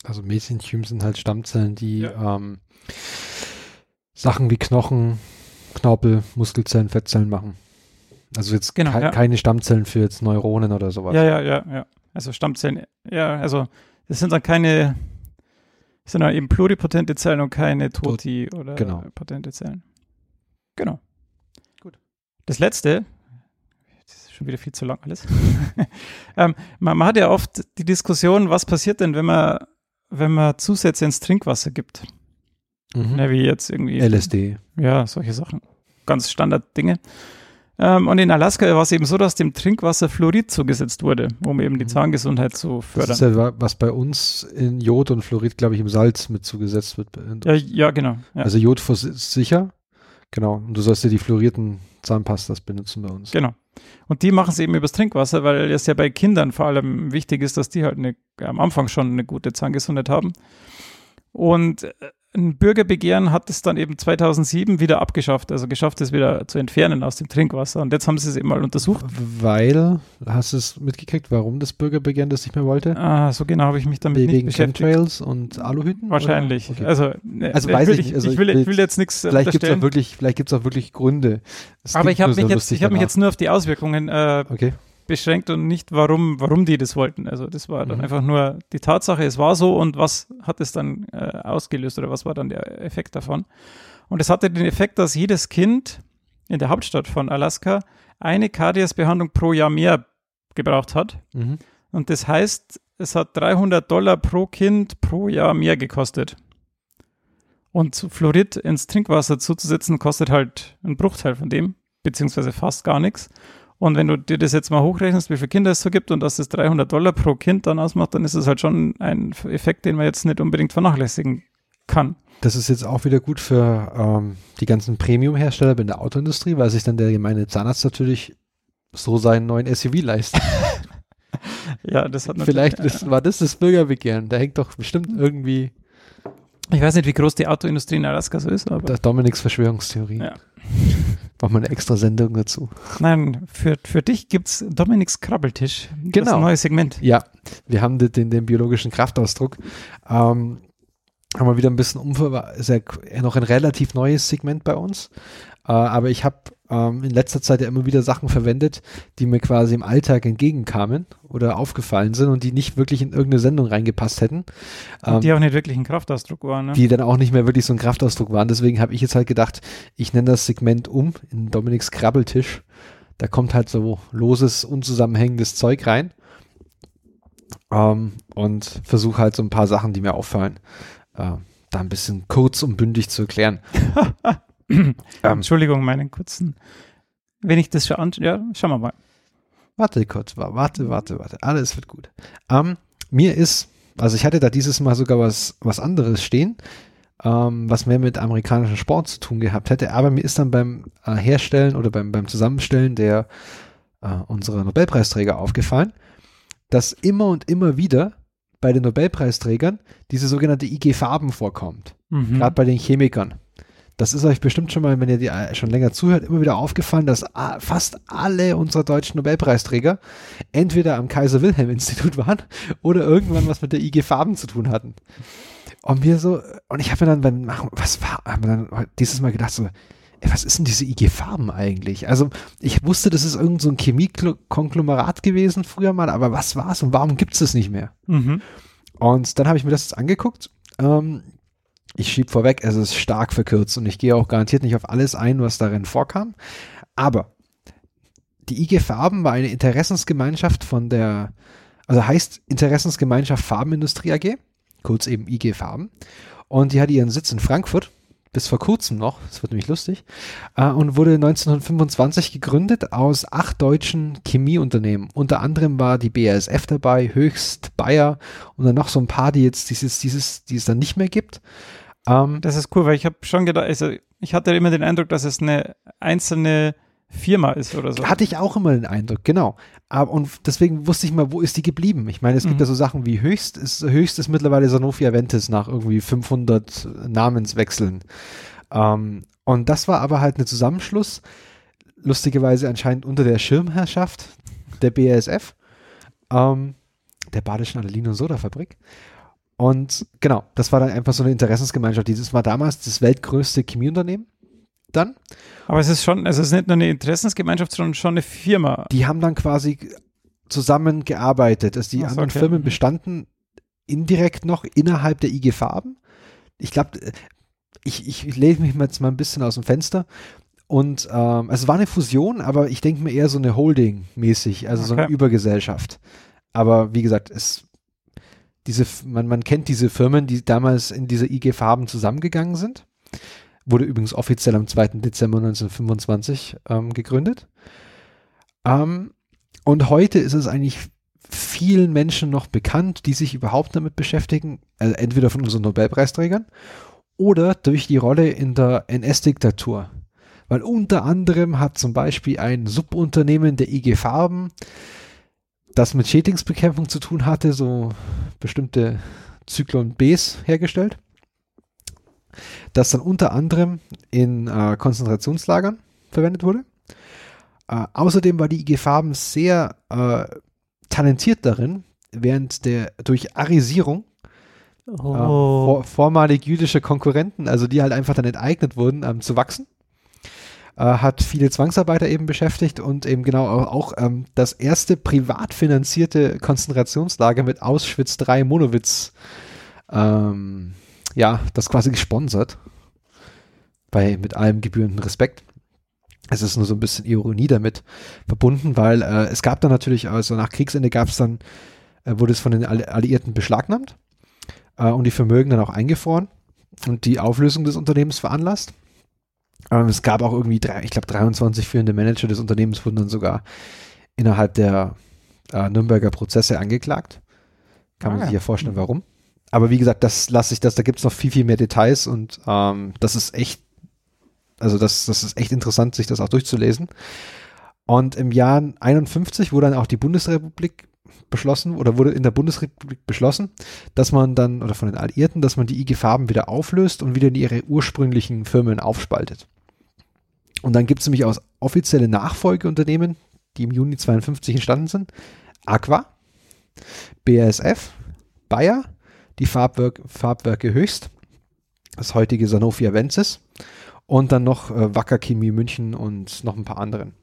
Also Mesenchymen sind halt Stammzellen, die Ja. ähm, Sachen wie Knochen, Knorpel, Muskelzellen, Fettzellen machen. Also jetzt Genau, kei- ja. keine Stammzellen für jetzt Neuronen oder sowas. Ja, ja, ja, ja. Also Stammzellen, ja, also das sind dann keine, das sind dann eben pluripotente Zellen und keine Toti oder genau. potente Zellen. Genau. Gut. Das letzte, das ist schon wieder viel zu lang alles. ähm, man, man hat ja oft die Diskussion, was passiert denn, wenn man, wenn man Zusätze ins Trinkwasser gibt? Mhm. Ja, wie jetzt irgendwie. LSD. Ja, solche Sachen. Ganz Standarddinge. Ähm, und in Alaska war es eben so, dass dem Trinkwasser Fluorid zugesetzt wurde, um eben die Mhm. Zahngesundheit zu Das fördern. ist ja, wa- was bei uns in Jod und Fluorid, glaube ich, im Salz mit zugesetzt wird. Ja, ja, genau. Ja. Also Jod ist sicher. Genau. Und du sollst dir die fluorierten Zahnpastas benutzen bei uns. Genau. Und die machen es eben übers Trinkwasser, weil es ja bei Kindern vor allem wichtig ist, dass die halt eine, am Anfang schon eine gute Zahngesundheit haben. Und äh, ein Bürgerbegehren hat es dann eben 2007 wieder abgeschafft, also geschafft, es wieder zu entfernen aus dem Trinkwasser. Und jetzt haben sie es eben mal untersucht. Weil, hast du es mitgekriegt, warum das Bürgerbegehren das nicht mehr wollte? Ah, so genau habe ich mich damit nicht Wegen beschäftigt. Chemtrails und Aluhüten? Wahrscheinlich. Okay. Also, ne, Also weiß ich ich, nicht. Also ich, will, ich will ich will jetzt nichts vielleicht gibt es auch wirklich, vielleicht gibt's auch wirklich Gründe. Es aber ich habe mich, jetzt, ich hab mich jetzt nur auf die Auswirkungen äh, Okay. Beschränkt und nicht, warum, warum die das wollten. Also das war dann Mhm. einfach nur die Tatsache, es war so und was hat es dann äh, ausgelöst oder was war dann der Effekt davon. Und es hatte den Effekt, dass jedes Kind in der Hauptstadt von Alaska eine Karies-Behandlung pro Jahr mehr gebraucht hat. Mhm. Und das heißt, es hat 300 Dollar pro Kind pro Jahr mehr gekostet. Und Fluorid ins Trinkwasser zuzusetzen, kostet halt einen Bruchteil von dem, beziehungsweise fast gar nichts. Und wenn du dir das jetzt mal hochrechnest, wie viele Kinder es so gibt und dass das 300 Dollar pro Kind dann ausmacht, dann ist es halt schon ein Effekt, den man jetzt nicht unbedingt vernachlässigen kann. Das ist jetzt auch wieder gut für ähm, die ganzen Premium-Hersteller in der Autoindustrie, weil sich dann der gemeine Zahnarzt natürlich so seinen neuen SUV leistet. Ja, das hat natürlich, Vielleicht ist, war das das Bürgerbegehren. Da hängt doch bestimmt irgendwie Ich weiß nicht, wie groß die Autoindustrie in Alaska so ist, aber Dominiks Verschwörungstheorie. Ja. Machen wir eine extra Sendung dazu. nein, für, für dich gibt's Dominiks Krabbeltisch. Das Genau. neue Segment. Ja, wir haben den, den, den biologischen Kraftausdruck. Ähm, haben wir wieder ein bisschen umver... Ist ja noch ein relativ neues Segment bei uns. Äh, aber ich habe ähm, in letzter Zeit ja immer wieder Sachen verwendet, die mir quasi im Alltag entgegenkamen oder aufgefallen sind und die nicht wirklich in irgendeine Sendung reingepasst hätten. Ähm, die auch nicht wirklich ein Kraftausdruck waren. Ne? die dann auch nicht mehr wirklich so ein Kraftausdruck waren. Deswegen habe ich jetzt halt gedacht, ich nenne das Segment um in Dominiks Krabbeltisch. Da kommt halt so loses, unzusammenhängendes Zeug rein. Ähm, und versuche halt so ein paar Sachen, die mir auffallen, äh, da ein bisschen kurz und bündig zu erklären. ähm, Entschuldigung, meinen kurzen. Wenn ich das schon anschaue, ja, schauen wir mal. Warte kurz, wa- warte, warte, warte. Alles wird gut. Ähm, mir ist, also ich hatte da dieses Mal sogar was, was anderes stehen, ähm, was mehr mit amerikanischem Sport zu tun gehabt hätte, aber mir ist dann beim äh, Herstellen oder beim, beim Zusammenstellen der äh, unserer Nobelpreisträger aufgefallen, dass immer und immer wieder bei den Nobelpreisträgern diese sogenannte IG Farben vorkommt Mhm. gerade bei den Chemikern. Das ist euch bestimmt schon mal, wenn ihr die äh, schon länger zuhört, immer wieder aufgefallen, dass a- fast alle unserer deutschen Nobelpreisträger entweder am Kaiser-Wilhelm-Institut waren oder irgendwann was mit der IG Farben zu tun hatten. Und mir so, und ich habe mir dann beim Machen, was war, hab mir dann dieses Mal gedacht so, ey, was ist denn diese IG Farben eigentlich? Also ich wusste, das ist irgend so ein Chemiekonglomerat gewesen früher mal, aber was war's und warum gibt's das nicht mehr? Mhm. Und dann habe ich mir das jetzt angeguckt. Ähm, ich schieb vorweg, es ist stark verkürzt und ich gehe auch garantiert nicht auf alles ein, was darin vorkam. Aber die IG Farben war eine Interessensgemeinschaft von der, also heißt Interessensgemeinschaft Farbenindustrie AG, kurz eben IG Farben. Und die hat ihren Sitz in Frankfurt, bis vor kurzem noch, das wird nämlich lustig, äh, und wurde 1925 gegründet aus acht deutschen Chemieunternehmen. Unter anderem war die BASF dabei, Höchst, Bayer und dann noch so ein paar, die jetzt dieses, dieses, die es dann nicht mehr gibt. Ähm, Das ist cool, weil ich habe schon gedacht, also ich hatte immer den Eindruck, dass es eine einzelne Firma ist oder so. Hatte ich auch immer den Eindruck, genau. Aber, und deswegen wusste ich mal, wo ist die geblieben? Ich meine, es gibt Mhm. ja so Sachen wie Höchst, ist, Höchst ist mittlerweile Sanofi Aventis nach irgendwie 500 Namenswechseln. Ähm, und das war aber halt ein Zusammenschluss, lustigerweise anscheinend unter der Schirmherrschaft der BASF, ähm, der Badischen Adalin- und Soda-Fabrik. Und genau, das war dann einfach so eine Interessensgemeinschaft. Dieses war damals das weltgrößte Chemieunternehmen. Dann Aber es ist schon, also es ist nicht nur eine Interessensgemeinschaft, sondern schon eine Firma. die haben dann quasi zusammengearbeitet. Also die Ach anderen okay. Firmen Mhm. bestanden indirekt noch innerhalb der IG Farben. Ich glaube, ich, ich lege mich jetzt mal ein bisschen aus dem Fenster. Und ähm, es war eine Fusion, aber ich denke mir eher so eine Holding-mäßig, also so eine Okay. Übergesellschaft. Aber wie gesagt, es, diese, man, man kennt diese Firmen, die damals in dieser IG Farben zusammengegangen sind. Wurde übrigens offiziell am 2. Dezember 1925 ähm, gegründet. Ähm, und heute ist es eigentlich vielen Menschen noch bekannt, die sich überhaupt damit beschäftigen, also entweder von unseren Nobelpreisträgern oder durch die Rolle in der NS-Diktatur. weil unter anderem hat zum Beispiel ein Subunternehmen der IG Farben, das mit Schädlingsbekämpfung zu tun hatte, so bestimmte Zyklon Bs hergestellt, das dann unter anderem in äh, Konzentrationslagern verwendet wurde. Äh, außerdem war die IG Farben sehr äh, talentiert darin, während der durch Arisierung äh, Oh. vor, vormalig jüdische Konkurrenten, also die halt einfach dann enteignet wurden, ähm, zu wachsen. Äh, hat viele Zwangsarbeiter eben beschäftigt und eben genau auch, auch ähm, das erste privat finanzierte Konzentrationslager mit Auschwitz 3 Monowitz, ähm, ja, das quasi gesponsert. Bei, mit allem gebührenden Respekt. Es ist nur so ein bisschen Ironie damit verbunden, weil äh, es gab dann natürlich, also nach Kriegsende gab es dann, äh, wurde es von den Alli- Alliierten beschlagnahmt äh, und die Vermögen dann auch eingefroren und die Auflösung des Unternehmens veranlasst. Ähm, es gab auch irgendwie, drei, ich glaube, 23 führende Manager des Unternehmens wurden dann sogar innerhalb der äh, Nürnberger Prozesse angeklagt. Kann man Ah, sich ja. ja vorstellen, warum. Aber wie gesagt, das lasse ich das, da gibt es noch viel, viel mehr Details und ähm, das ist echt, also das, das ist echt interessant, sich das auch durchzulesen. Und im Jahr 51 wurde dann auch die Bundesrepublik beschlossen oder wurde in der Bundesrepublik beschlossen, dass man dann, oder von den Alliierten, dass man die IG Farben wieder auflöst und wieder in ihre ursprünglichen Firmen aufspaltet. Und dann gibt es nämlich aus offizielle Nachfolgeunternehmen, die im Juni 52 entstanden sind, Aqua, BASF, Bayer, die Farbwerk, Farbwerke Höchst, das heutige Sanofi Aventis und dann noch äh, Wacker Chemie München und noch ein paar anderen.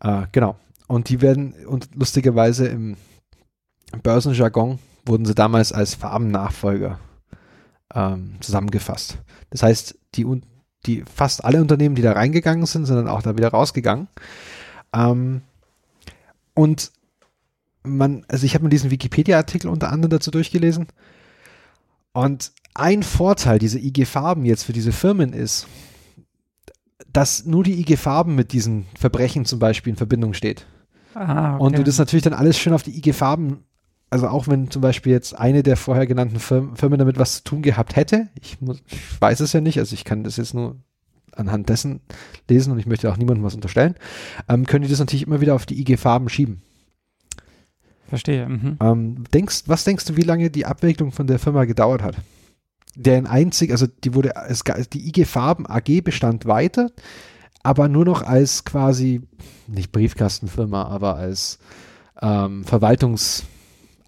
Äh, genau. Und die werden, und lustigerweise im Börsenjargon wurden sie damals als Farbennachfolger ähm, zusammengefasst. Das heißt, die, un- die fast alle Unternehmen, die da reingegangen sind, sind dann auch da wieder rausgegangen. Ähm, und man, also ich habe mir diesen Wikipedia-Artikel unter anderem dazu durchgelesen. Und ein Vorteil dieser IG Farben jetzt für diese Firmen ist, dass nur die IG Farben mit diesen Verbrechen zum Beispiel in Verbindung steht. Ah, okay. Und du das natürlich dann alles schön auf die IG Farben, also auch wenn zum Beispiel jetzt eine der vorher genannten Firmen, Firmen damit was zu tun gehabt hätte, ich, muss, ich weiß es ja nicht, also ich kann das jetzt nur anhand dessen lesen und ich möchte auch niemandem was unterstellen, ähm, können die das natürlich immer wieder auf die IG Farben schieben. Verstehe. Mhm. Ähm, denkst, was denkst du, wie lange die Abwicklung von der Firma gedauert hat? Deren einzig, also die wurde, es, die IG Farben AG bestand weiter, aber nur noch als quasi, nicht Briefkastenfirma, aber als ähm,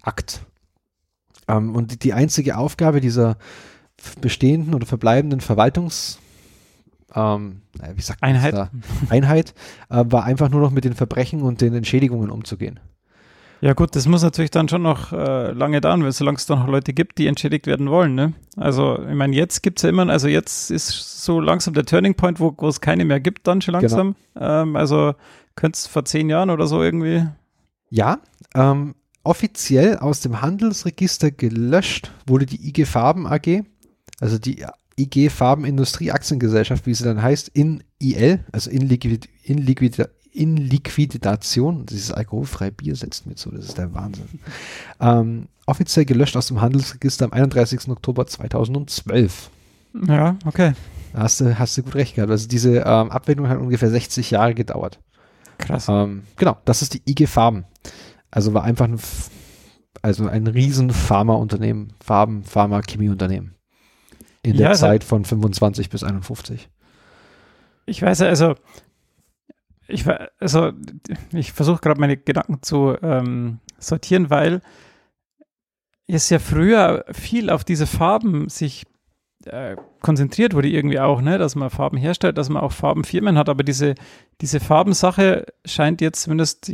Verwaltungsakt. Ähm, und die, einzige Aufgabe dieser bestehenden oder verbleibenden Verwaltungs, ähm, äh, wie sagt Einheit. da? Einheit äh, war einfach nur noch mit den Verbrechen und den Entschädigungen umzugehen. Ja gut, das muss natürlich dann schon noch äh, lange dauern, weil solange es dann noch Leute gibt, die entschädigt werden wollen. Ne? Also ich meine, jetzt gibt's ja immer, also jetzt ist so langsam der Turning Point, wo wo es keine mehr gibt, dann schon langsam. Ähm, also könnte es vor zehn Jahren oder so irgendwie. Ja, ähm, offiziell aus dem Handelsregister gelöscht wurde die IG Farben AG, also die IG Farben Industrie Aktiengesellschaft, wie sie dann heißt, in IL, also in, Liquid, in, Liquid, in Liquidation. Dieses alkoholfreie Bier setzt mir zu, das ist der Wahnsinn. Ähm, offiziell gelöscht aus dem Handelsregister am 31. Oktober 2012. Ja, okay. Da hast du, hast du gut recht gehabt. Also diese ähm, Abwicklung hat ungefähr 60 Jahre gedauert. Krass. Ähm, genau, das ist die IG Farben. Also war einfach ein, also ein riesen Pharmaunternehmen, Farben, Pharma, Chemieunternehmen. In Ja, der also- Zeit von 25 bis 51. Ich weiß ja, also ich also ich versuche gerade meine Gedanken zu ähm, sortieren, weil es ja früher viel auf diese Farben sich äh, konzentriert wurde irgendwie auch, ne, dass man Farben herstellt, dass man auch Farbenfirmen hat, aber diese, diese Farbensache scheint jetzt zumindest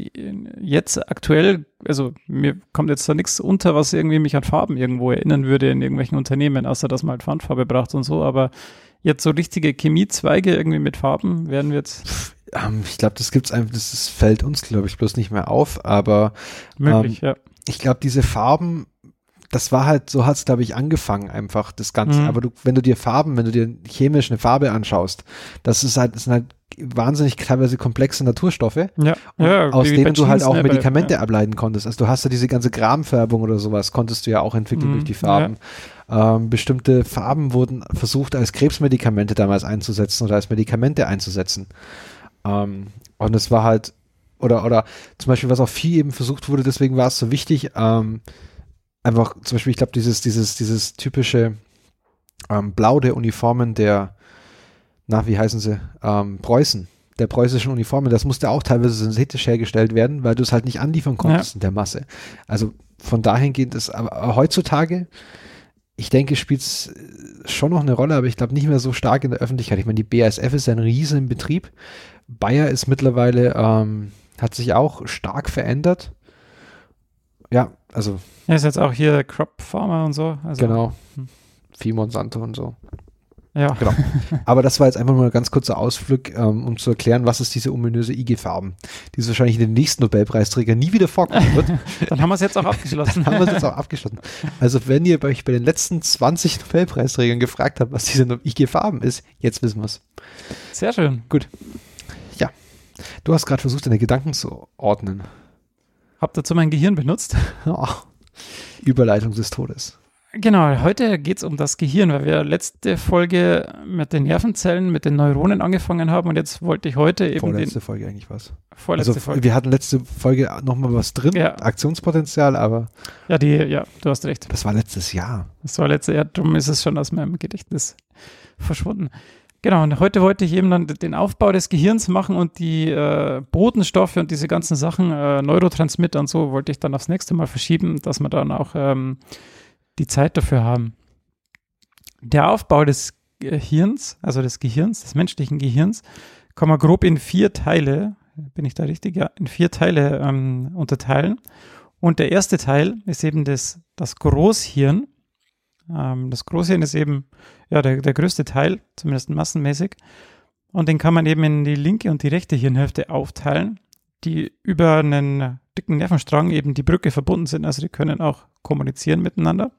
jetzt aktuell, also mir kommt jetzt da nichts unter, was irgendwie mich an Farben irgendwo erinnern würde in irgendwelchen Unternehmen, außer dass man halt Wandfarbe braucht und so, aber jetzt so richtige Chemiezweige irgendwie mit Farben werden wir jetzt Ähm, ich glaube, das gibt's einfach, das ist, fällt uns, glaube ich, bloß nicht mehr auf, aber möglich, ja. ich glaube, diese Farben, das war halt, so hat's glaube ich, angefangen einfach, das Ganze. Mhm. Aber du, wenn du dir Farben, wenn du dir chemisch eine Farbe anschaust, das ist halt, das sind halt wahnsinnig teilweise komplexe Naturstoffe, Ja, ja aus denen du halt auch bei- Medikamente ja. ableiten konntest. Also du hast ja diese ganze Gramfärbung oder sowas, konntest du ja auch entwickeln Mhm, durch die Farben. Ähm, bestimmte Farben wurden versucht als Krebsmedikamente damals einzusetzen oder als Medikamente einzusetzen. Ähm, und es war halt, oder, oder zum Beispiel, was auch viel eben versucht wurde, deswegen war es so wichtig, ähm, einfach zum Beispiel, ich glaube, dieses, dieses, dieses typische ähm, Blau der Uniformen der, na, wie heißen sie, ähm, Preußen, der preußischen Uniformen, das musste auch teilweise synthetisch hergestellt werden, weil du es halt nicht anliefern konntest in der Masse. Also von dahin geht es, aber heutzutage, ich denke, spielt es schon noch eine Rolle, aber ich glaube nicht mehr so stark in der Öffentlichkeit. Ich meine, die BASF ist ein riesen Betrieb. Bayer ist mittlerweile, ähm, hat sich auch stark verändert. Ja, also Ja, ist jetzt auch hier Crop Farmer und so. Also, genau. hm. Wie Monsanto und so. Ja, Genau. Aber das war jetzt einfach nur ein ganz kurzer Ausflug, ähm, um zu erklären, was ist diese ominöse IG-Farben, die es wahrscheinlich in den nächsten Nobelpreisträger nie wieder vorkommen wird. dann haben wir es jetzt auch abgeschlossen. haben wir es jetzt auch abgeschlossen. Also wenn ihr euch bei den letzten 20 Nobelpreisträgern gefragt habt, was diese IG-Farben ist, jetzt wissen wir es. Sehr schön. Du hast gerade versucht, deine Gedanken zu ordnen. Habt dazu mein Gehirn benutzt? Oh, Überleitung des Todes. Genau, heute geht es um das Gehirn, weil wir letzte Folge mit den Nervenzellen, mit den Neuronen angefangen haben und jetzt wollte ich heute eben Vorletzte den Folge eigentlich was. vorletzte also Folge. wir hatten letzte Folge nochmal was drin, Ja. Aktionspotenzial, aber Ja, die, ja, du hast recht. das war letztes Jahr. Das war letzte Jahr, darum ist es schon aus meinem Gedächtnis verschwunden. Genau, und heute wollte ich eben dann den Aufbau des Gehirns machen und die äh, Botenstoffe und diese ganzen Sachen, äh, Neurotransmitter und so, wollte ich dann aufs nächste Mal verschieben, dass wir dann auch ähm, die Zeit dafür haben. Der Aufbau des Gehirns, also des Gehirns, des menschlichen Gehirns, kann man grob in vier Teile, bin ich da richtig? Ja, in vier Teile ähm, unterteilen. Und der erste Teil ist eben das, das Großhirn. Ähm, das Großhirn ist eben ja, der, der größte Teil, zumindest massenmäßig. Und den kann man eben in die linke und die rechte Hirnhälfte aufteilen, die über einen dicken Nervenstrang eben die Brücke verbunden sind. Also die können auch kommunizieren miteinander.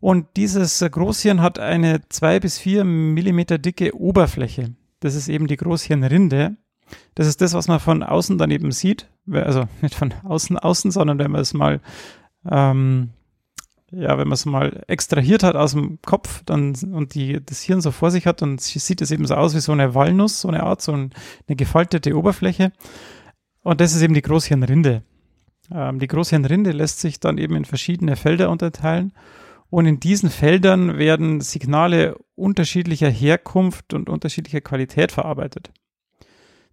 Und dieses Großhirn hat eine zwei bis vier Millimeter dicke Oberfläche. Das ist eben die Großhirnrinde. Das ist das, was man von außen dann eben sieht. Also nicht von außen außen, sondern wenn man es mal ähm, ja, wenn man es mal extrahiert hat aus dem Kopf dann, und die, das Hirn so vor sich hat, dann sieht es eben so aus wie so eine Walnuss, so eine Art, so ein, eine gefaltete Oberfläche. Und das ist eben die Großhirnrinde. Ähm, die Großhirnrinde lässt sich dann eben in verschiedene Felder unterteilen. Und in diesen Feldern werden Signale unterschiedlicher Herkunft und unterschiedlicher Qualität verarbeitet.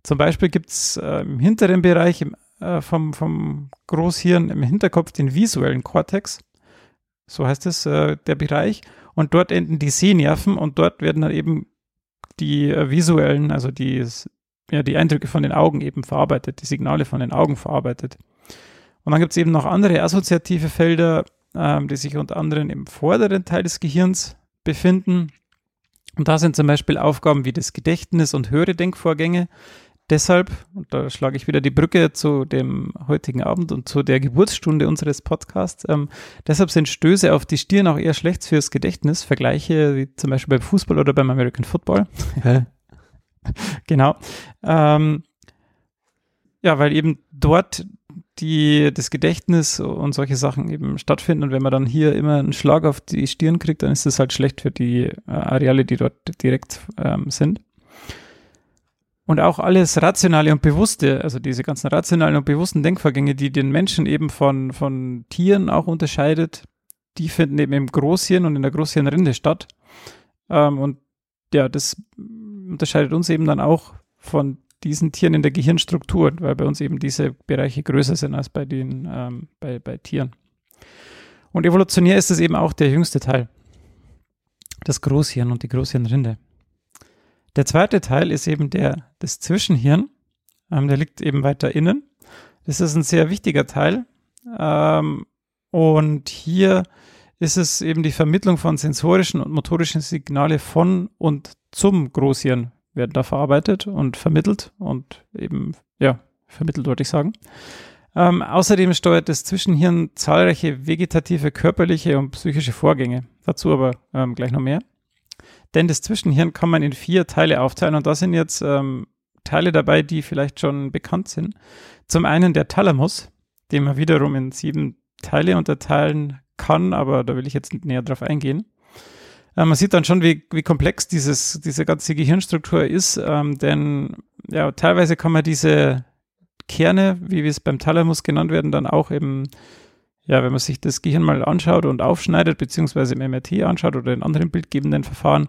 Zum Beispiel gibt es äh, im hinteren Bereich im, äh, vom, vom Großhirn im Hinterkopf den visuellen Kortex so heißt es, äh, der Bereich. Und dort enden die Sehnerven und dort werden dann eben die äh, visuellen, also die, ja, die Eindrücke von den Augen eben verarbeitet, die Signale von den Augen verarbeitet. Und dann gibt es eben noch andere assoziative Felder, ähm, die sich unter anderem im vorderen Teil des Gehirns befinden. Und da sind zum Beispiel Aufgaben wie das Gedächtnis und höhere Denkvorgänge. Deshalb, und da schlage ich wieder die Brücke zu dem heutigen Abend und zu der Geburtsstunde unseres Podcasts, ähm, deshalb sind Stöße auf die Stirn auch eher schlecht fürs Gedächtnis. Vergleiche wie zum Beispiel beim Fußball oder beim American Football. Genau. Ähm, ja, weil eben dort die, das Gedächtnis und solche Sachen eben stattfinden. Und wenn man dann hier immer einen Schlag auf die Stirn kriegt, dann ist das halt schlecht für die äh, Areale, die dort direkt ähm, sind. Und auch alles Rationale und Bewusste, also diese ganzen rationalen und bewussten Denkvorgänge, die den Menschen eben von, von Tieren auch unterscheidet, die finden eben im Großhirn und in der Großhirnrinde statt. Ähm, und ja, das unterscheidet uns eben dann auch von diesen Tieren in der Gehirnstruktur, weil bei uns eben diese Bereiche größer sind als bei den ähm, bei, bei Tieren. Und evolutionär ist es eben auch der jüngste Teil. Das Großhirn und die Großhirnrinde. Der zweite Teil ist eben der, das Zwischenhirn. Ähm, der liegt eben weiter innen. Das ist ein sehr wichtiger Teil. Ähm, und hier ist es eben die Vermittlung von sensorischen und motorischen Signale von und zum Großhirn werden da verarbeitet und vermittelt und eben, ja, vermittelt wollte ich sagen. Ähm, außerdem steuert das Zwischenhirn zahlreiche vegetative, körperliche und psychische Vorgänge. Dazu aber ähm, gleich noch mehr. Denn das Zwischenhirn kann man in vier Teile aufteilen und da sind jetzt ähm, Teile dabei, die vielleicht schon bekannt sind. Zum einen der Thalamus, den man wiederum in sieben Teile unterteilen kann, aber da will ich jetzt näher drauf eingehen. Äh, man sieht dann schon, wie, wie komplex dieses, diese ganze Gehirnstruktur ist, ähm, denn ja, teilweise kann man diese Kerne, wie wir es beim Thalamus genannt werden, dann auch eben, ja, wenn man sich das Gehirn mal anschaut und aufschneidet, beziehungsweise im MRT anschaut oder in anderen bildgebenden Verfahren,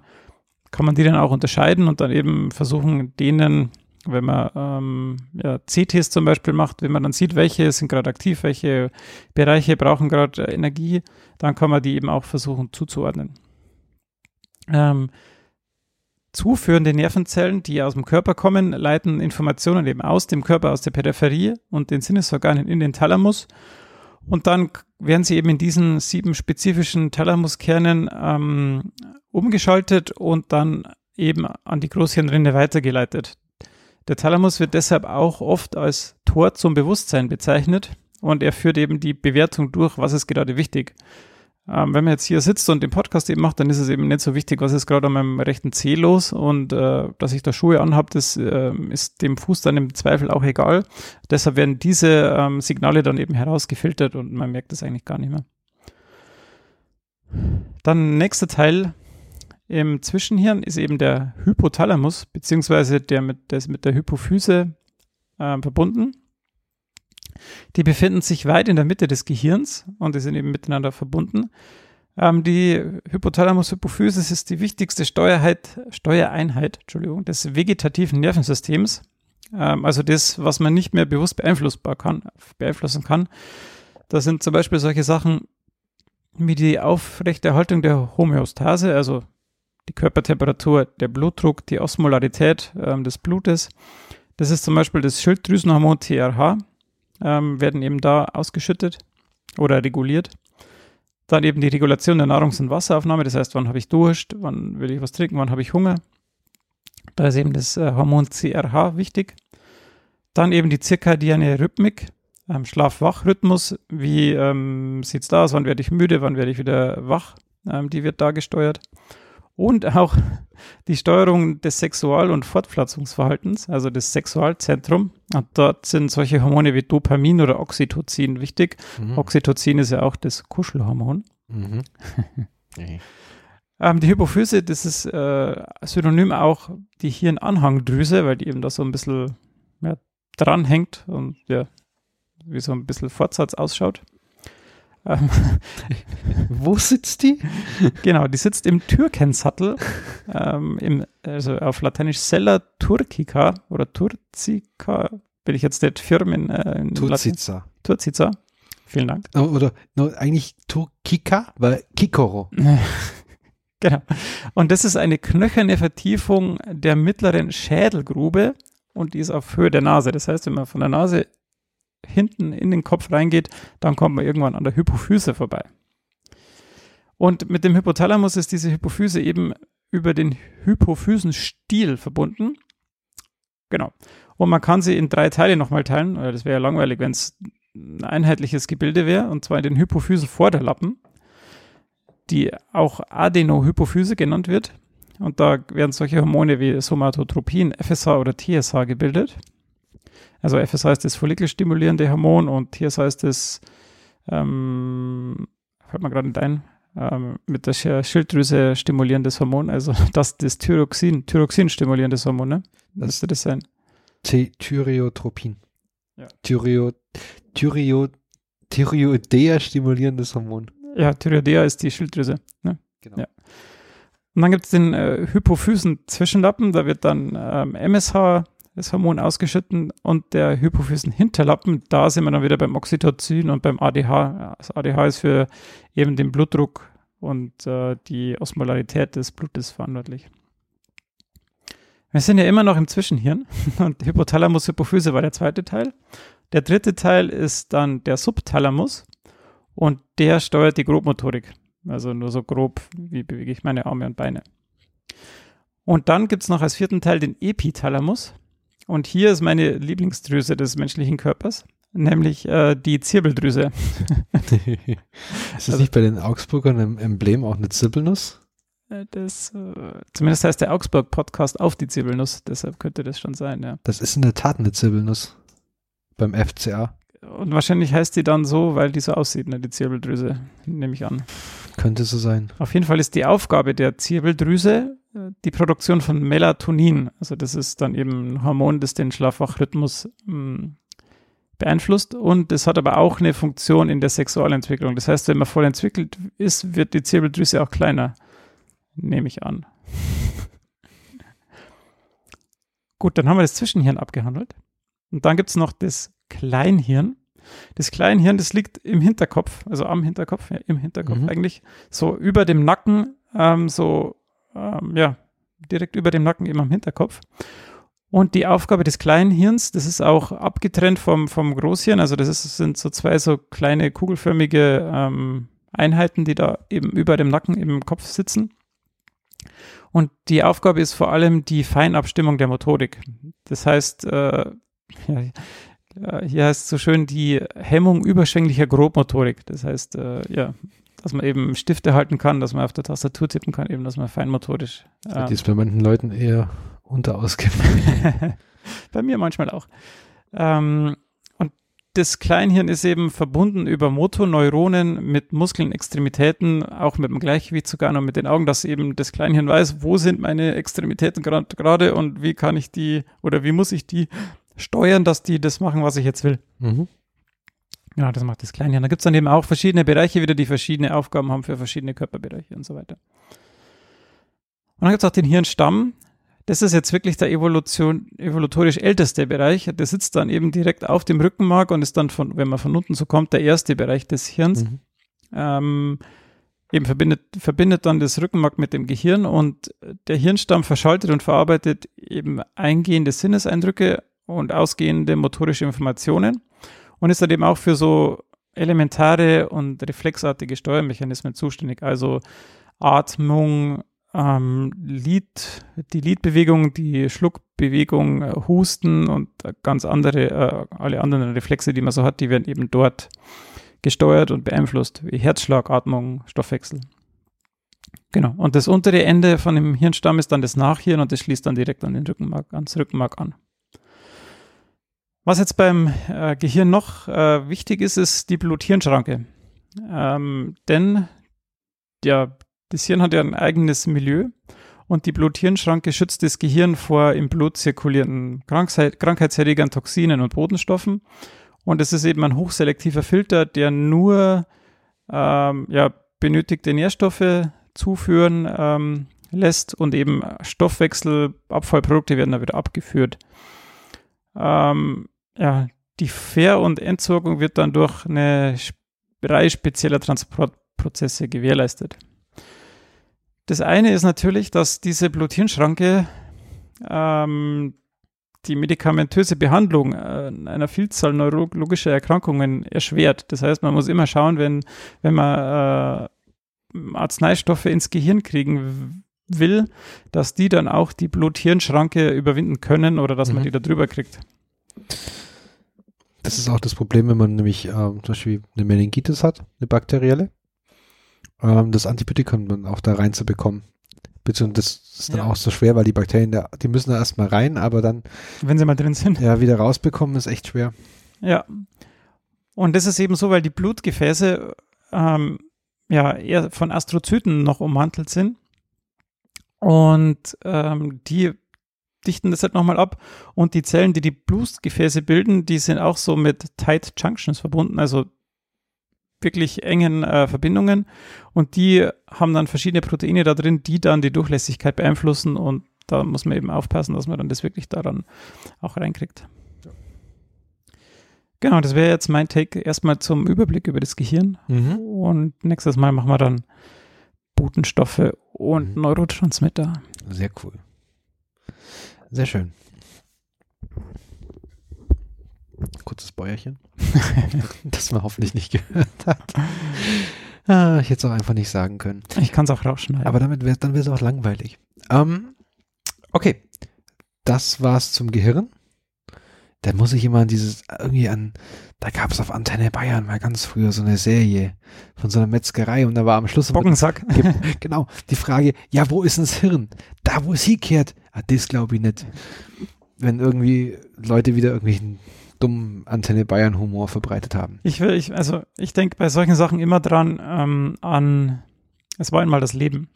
kann man die dann auch unterscheiden und dann eben versuchen, denen, wenn man ähm, ja, CTs zum Beispiel macht, wenn man dann sieht, welche sind gerade aktiv, welche Bereiche brauchen gerade äh, Energie, dann kann man die eben auch versuchen zuzuordnen. Ähm, zuführende Nervenzellen, die aus dem Körper kommen, leiten Informationen eben aus dem Körper, aus der Peripherie und den Sinnesorganen in den Thalamus. Und dann werden sie eben in diesen sieben spezifischen Thalamuskernen ähm, umgeschaltet und dann eben an die Großhirnrinde weitergeleitet. Der Thalamus wird deshalb auch oft als Tor zum Bewusstsein bezeichnet und er führt eben die Bewertung durch, was ist gerade wichtig. Ähm, wenn man jetzt hier sitzt und den Podcast eben macht, dann ist es eben nicht so wichtig, was ist gerade an meinem rechten Zeh los und äh, dass ich da Schuhe anhabe, das äh, ist dem Fuß dann im Zweifel auch egal. Deshalb werden diese ähm, Signale dann eben herausgefiltert und man merkt das eigentlich gar nicht mehr. Dann nächster Teil im Zwischenhirn ist eben der Hypothalamus, beziehungsweise der mit, der mit der Hypophyse äh, verbunden. Die befinden sich weit in der Mitte des Gehirns und die sind eben miteinander verbunden. Ähm, die Hypothalamus-Hypophysis ist die wichtigste Steuerheit, Steuereinheit Entschuldigung, des vegetativen Nervensystems. Ähm, also das, was man nicht mehr bewusst beeinflussbar kann, beeinflussen kann. Das sind zum Beispiel solche Sachen wie die Aufrechterhaltung der Homöostase, also die Körpertemperatur, der Blutdruck, die Osmolarität ähm, des Blutes. Das ist zum Beispiel das Schilddrüsenhormon TRH, ähm, werden eben da ausgeschüttet oder reguliert. Dann eben die Regulation der Nahrungs- und Wasseraufnahme, das heißt, wann habe ich Durst, wann will ich was trinken, wann habe ich Hunger. Da ist eben das äh, Hormon CRH wichtig. Dann eben die zirkadiane Rhythmik, ähm, Schlaf-Wach-Rhythmus. Wie ähm, sieht es da aus? Wann werde ich müde? Wann werde ich wieder wach? Ähm, die wird da gesteuert und auch die Steuerung des Sexual- und Fortpflanzungsverhaltens, also das Sexualzentrum. Und dort sind solche Hormone wie Dopamin oder Oxytocin wichtig. Mhm. Oxytocin ist ja auch das Kuschelhormon. Mhm. ähm, die Hypophyse, das ist äh, synonym auch die Hirnanhangdrüse, weil die eben da so ein bisschen ja, dranhängt und ja, wie so ein bisschen Fortsatz ausschaut. Ähm, Wo sitzt die? Genau, die sitzt im Türkensattel, ähm, im, also auf Lateinisch Sella Turcica oder Turcica, bin ich jetzt nicht Firmen. Äh, Turcica. Turcica. Vielen Dank. Oder no, eigentlich Turcica, weil Kikoro. genau. Und das ist eine knöcherne Vertiefung der mittleren Schädelgrube und die ist auf Höhe der Nase. Das heißt, wenn man von der Nase hinten in den Kopf reingeht, dann kommt man irgendwann an der Hypophyse vorbei. Und mit dem Hypothalamus ist diese Hypophyse eben über den Hypophysenstiel verbunden. Genau. Und man kann sie in drei Teile nochmal teilen. Das wäre ja langweilig, wenn es ein einheitliches Gebilde wäre. Und zwar in den Hypophysen-Vorderlappen, die auch Adenohypophyse genannt wird. Und da werden solche Hormone wie Somatotropin, FSH oder TSH gebildet. Also FSH ist das follikelstimulierende Hormon und TSH ist das, ähm, fällt mir gerade nicht ein, ähm, mit der Schilddrüse stimulierendes Hormon, also das, das Thyroxin, Thyroxin stimulierendes Hormon, ne? Das müsste das sein. Thyreotropin. Ja. Thyreot, Thyreot, Thyreoidea stimulierendes Hormon. Ja, Thyreoidea ist die Schilddrüse. Ne? Genau. Ja. Und dann gibt es den äh, Hypophysen-Zwischenlappen, da wird dann ähm, MSH das Hormon ausgeschüttet und der Hypophysen-Hinterlappen, da sind wir dann wieder beim Oxytocin und beim ADH. Das ADH ist für eben den Blutdruck und äh, die Osmolarität des Blutes verantwortlich. Wir sind ja immer noch im Zwischenhirn und Hypothalamus-Hypophyse war der zweite Teil. Der dritte Teil ist dann der Subthalamus und der steuert die Grobmotorik. Also nur so grob, wie bewege ich meine Arme und Beine. Und dann gibt es noch als vierten Teil den Epithalamus. Und hier ist meine Lieblingsdrüse des menschlichen Körpers, nämlich äh, die Zirbeldrüse. ist das also, nicht bei den Augsburgern im Emblem auch eine Zirbelnuss? Äh, Das, äh, zumindest heißt der Augsburg-Podcast auf die Zirbelnuss, deshalb könnte das schon sein, ja. Das ist in der Tat eine Zirbelnuss beim FCA. Und wahrscheinlich heißt die dann so, weil die so aussieht, ne, die Zirbeldrüse, nehme ich an. Könnte so sein. Auf jeden Fall ist die Aufgabe der Zirbeldrüse die Produktion von Melatonin. Also das ist dann eben ein Hormon, das den Schlafwachrhythmus mh, beeinflusst. Und es hat aber auch eine Funktion in der Sexualentwicklung. Das heißt, wenn man voll entwickelt ist, wird die Zirbeldrüse auch kleiner. Nehme ich an. Gut, dann haben wir das Zwischenhirn abgehandelt. Und dann gibt es noch das Kleinhirn. Das Kleinhirn, das liegt im Hinterkopf, also am Hinterkopf, ja, im Hinterkopf Mhm. eigentlich, so über dem Nacken, ähm, so, ähm, ja, direkt über dem Nacken eben am Hinterkopf. Und die Aufgabe des Kleinhirns, das ist auch abgetrennt vom, vom Großhirn, also das ist, sind so zwei so kleine kugelförmige ähm, Einheiten, die da eben über dem Nacken im Kopf sitzen. Und die Aufgabe ist vor allem die Feinabstimmung der Motorik. Das heißt, äh, ja, äh, hier heißt es so schön die Hemmung überschwänglicher Grobmotorik. Das heißt, äh, ja, dass man eben Stifte halten kann, dass man auf der Tastatur tippen kann, eben, dass man feinmotorisch. Die ähm, ist bei manchen Leuten eher unterausgeprägt. Bei mir manchmal auch. Ähm, und das Kleinhirn ist eben verbunden über Motoneuronen mit Muskeln, Extremitäten, auch mit dem Gleichgewicht sogar noch mit den Augen, dass eben das Kleinhirn weiß, wo sind meine Extremitäten grad- gerade und wie kann ich die oder wie muss ich die steuern, dass die das machen, was ich jetzt will. Mhm. Genau, das macht das Kleinhirn. Da gibt es dann eben auch verschiedene Bereiche wieder, die verschiedene Aufgaben haben für verschiedene Körperbereiche und so weiter. Und dann gibt es auch den Hirnstamm. Das ist jetzt wirklich der Evolution, evolutorisch älteste Bereich. Der sitzt dann eben direkt auf dem Rückenmark und ist dann von, wenn man von unten so kommt, der erste Bereich des Hirns. Mhm. Ähm, eben verbindet, verbindet dann das Rückenmark mit dem Gehirn und der Hirnstamm verschaltet und verarbeitet eben eingehende Sinneseindrücke und ausgehende motorische Informationen und ist dann eben auch für so elementare und reflexartige Steuermechanismen zuständig, also Atmung, ähm, Lid, die Lidbewegung, die Schluckbewegung, äh, Husten und ganz andere, äh, alle anderen Reflexe, die man so hat, die werden eben dort gesteuert und beeinflusst, wie Herzschlag, Atmung, Stoffwechsel. Genau. Und das untere Ende von dem Hirnstamm ist dann das Nachhirn und das schließt dann direkt an den Rückenmark, ans Rückenmark an. Was jetzt beim äh, Gehirn noch äh, wichtig ist, ist die Blut-Hirn-Schranke. Ähm, denn ja, das Hirn hat ja ein eigenes Milieu und die Blut-Hirn-Schranke schützt das Gehirn vor im Blut zirkulierenden Krankheit, Krankheitserregern, Toxinen und Botenstoffen. Und es ist eben ein hochselektiver Filter, der nur ähm, ja, benötigte Nährstoffe zuführen ähm, lässt und eben Stoffwechsel, Abfallprodukte werden da wieder abgeführt. Ähm, ja, die Ver- und Entsorgung wird dann durch eine Reihe spezieller Transportprozesse gewährleistet. Das eine ist natürlich, dass diese Blut-Hirn-Schranke ähm, die medikamentöse Behandlung äh, einer Vielzahl neurologischer Erkrankungen erschwert. Das heißt, man muss immer schauen, wenn, wenn man äh, Arzneistoffe ins Gehirn kriegen will, dass die dann auch die Blut-Hirn-Schranke überwinden können oder dass man Mhm. die da drüber kriegt. Das ist auch das Problem, wenn man nämlich ähm, zum Beispiel eine Meningitis hat, eine bakterielle. Ähm, das Antibiotikum dann auch da reinzubekommen. Beziehungsweise das ist dann Ja. auch so schwer, weil die Bakterien da, die müssen da erstmal rein, aber dann Wenn sie mal drin sind. ja wieder rausbekommen ist echt schwer. Ja. Und das ist eben so, weil die Blutgefäße ähm, ja eher von Astrozyten noch ummantelt sind. Und ähm, die dichten das halt nochmal ab. Und die Zellen, die die Blutgefäße bilden, die sind auch so mit Tight Junctions verbunden, also wirklich engen äh, Verbindungen. Und die haben dann verschiedene Proteine da drin, die dann die Durchlässigkeit beeinflussen. Und da muss man eben aufpassen, dass man dann das wirklich daran auch reinkriegt. Genau, das wäre jetzt mein Take erstmal zum Überblick über das Gehirn. Und nächstes Mal machen wir dann Botenstoffe und Mhm. Neurotransmitter. Sehr cool. Sehr schön. Kurzes Bäuerchen. das man hoffentlich nicht gehört hat. Ah, ich hätte es auch einfach nicht sagen können. Ich kann es auch rausschneiden. Aber damit wär, dann wäre es auch langweilig. Ähm, okay, das war's zum Gehirn. Da muss ich immer an dieses, irgendwie an, da gab es auf Antenne Bayern mal ganz früher so eine Serie von so einer Metzgerei und da war am Schluss Bockensack. genau die Frage, ja, wo ist denn das Hirn? Da, wo es hinkehrt. Ah, das glaube ich nicht. Wenn irgendwie Leute wieder irgendwelchen dummen Antenne Bayern Humor verbreitet haben. Ich will, ich, also ich denke bei solchen Sachen immer dran ähm, an, es war einmal das Leben.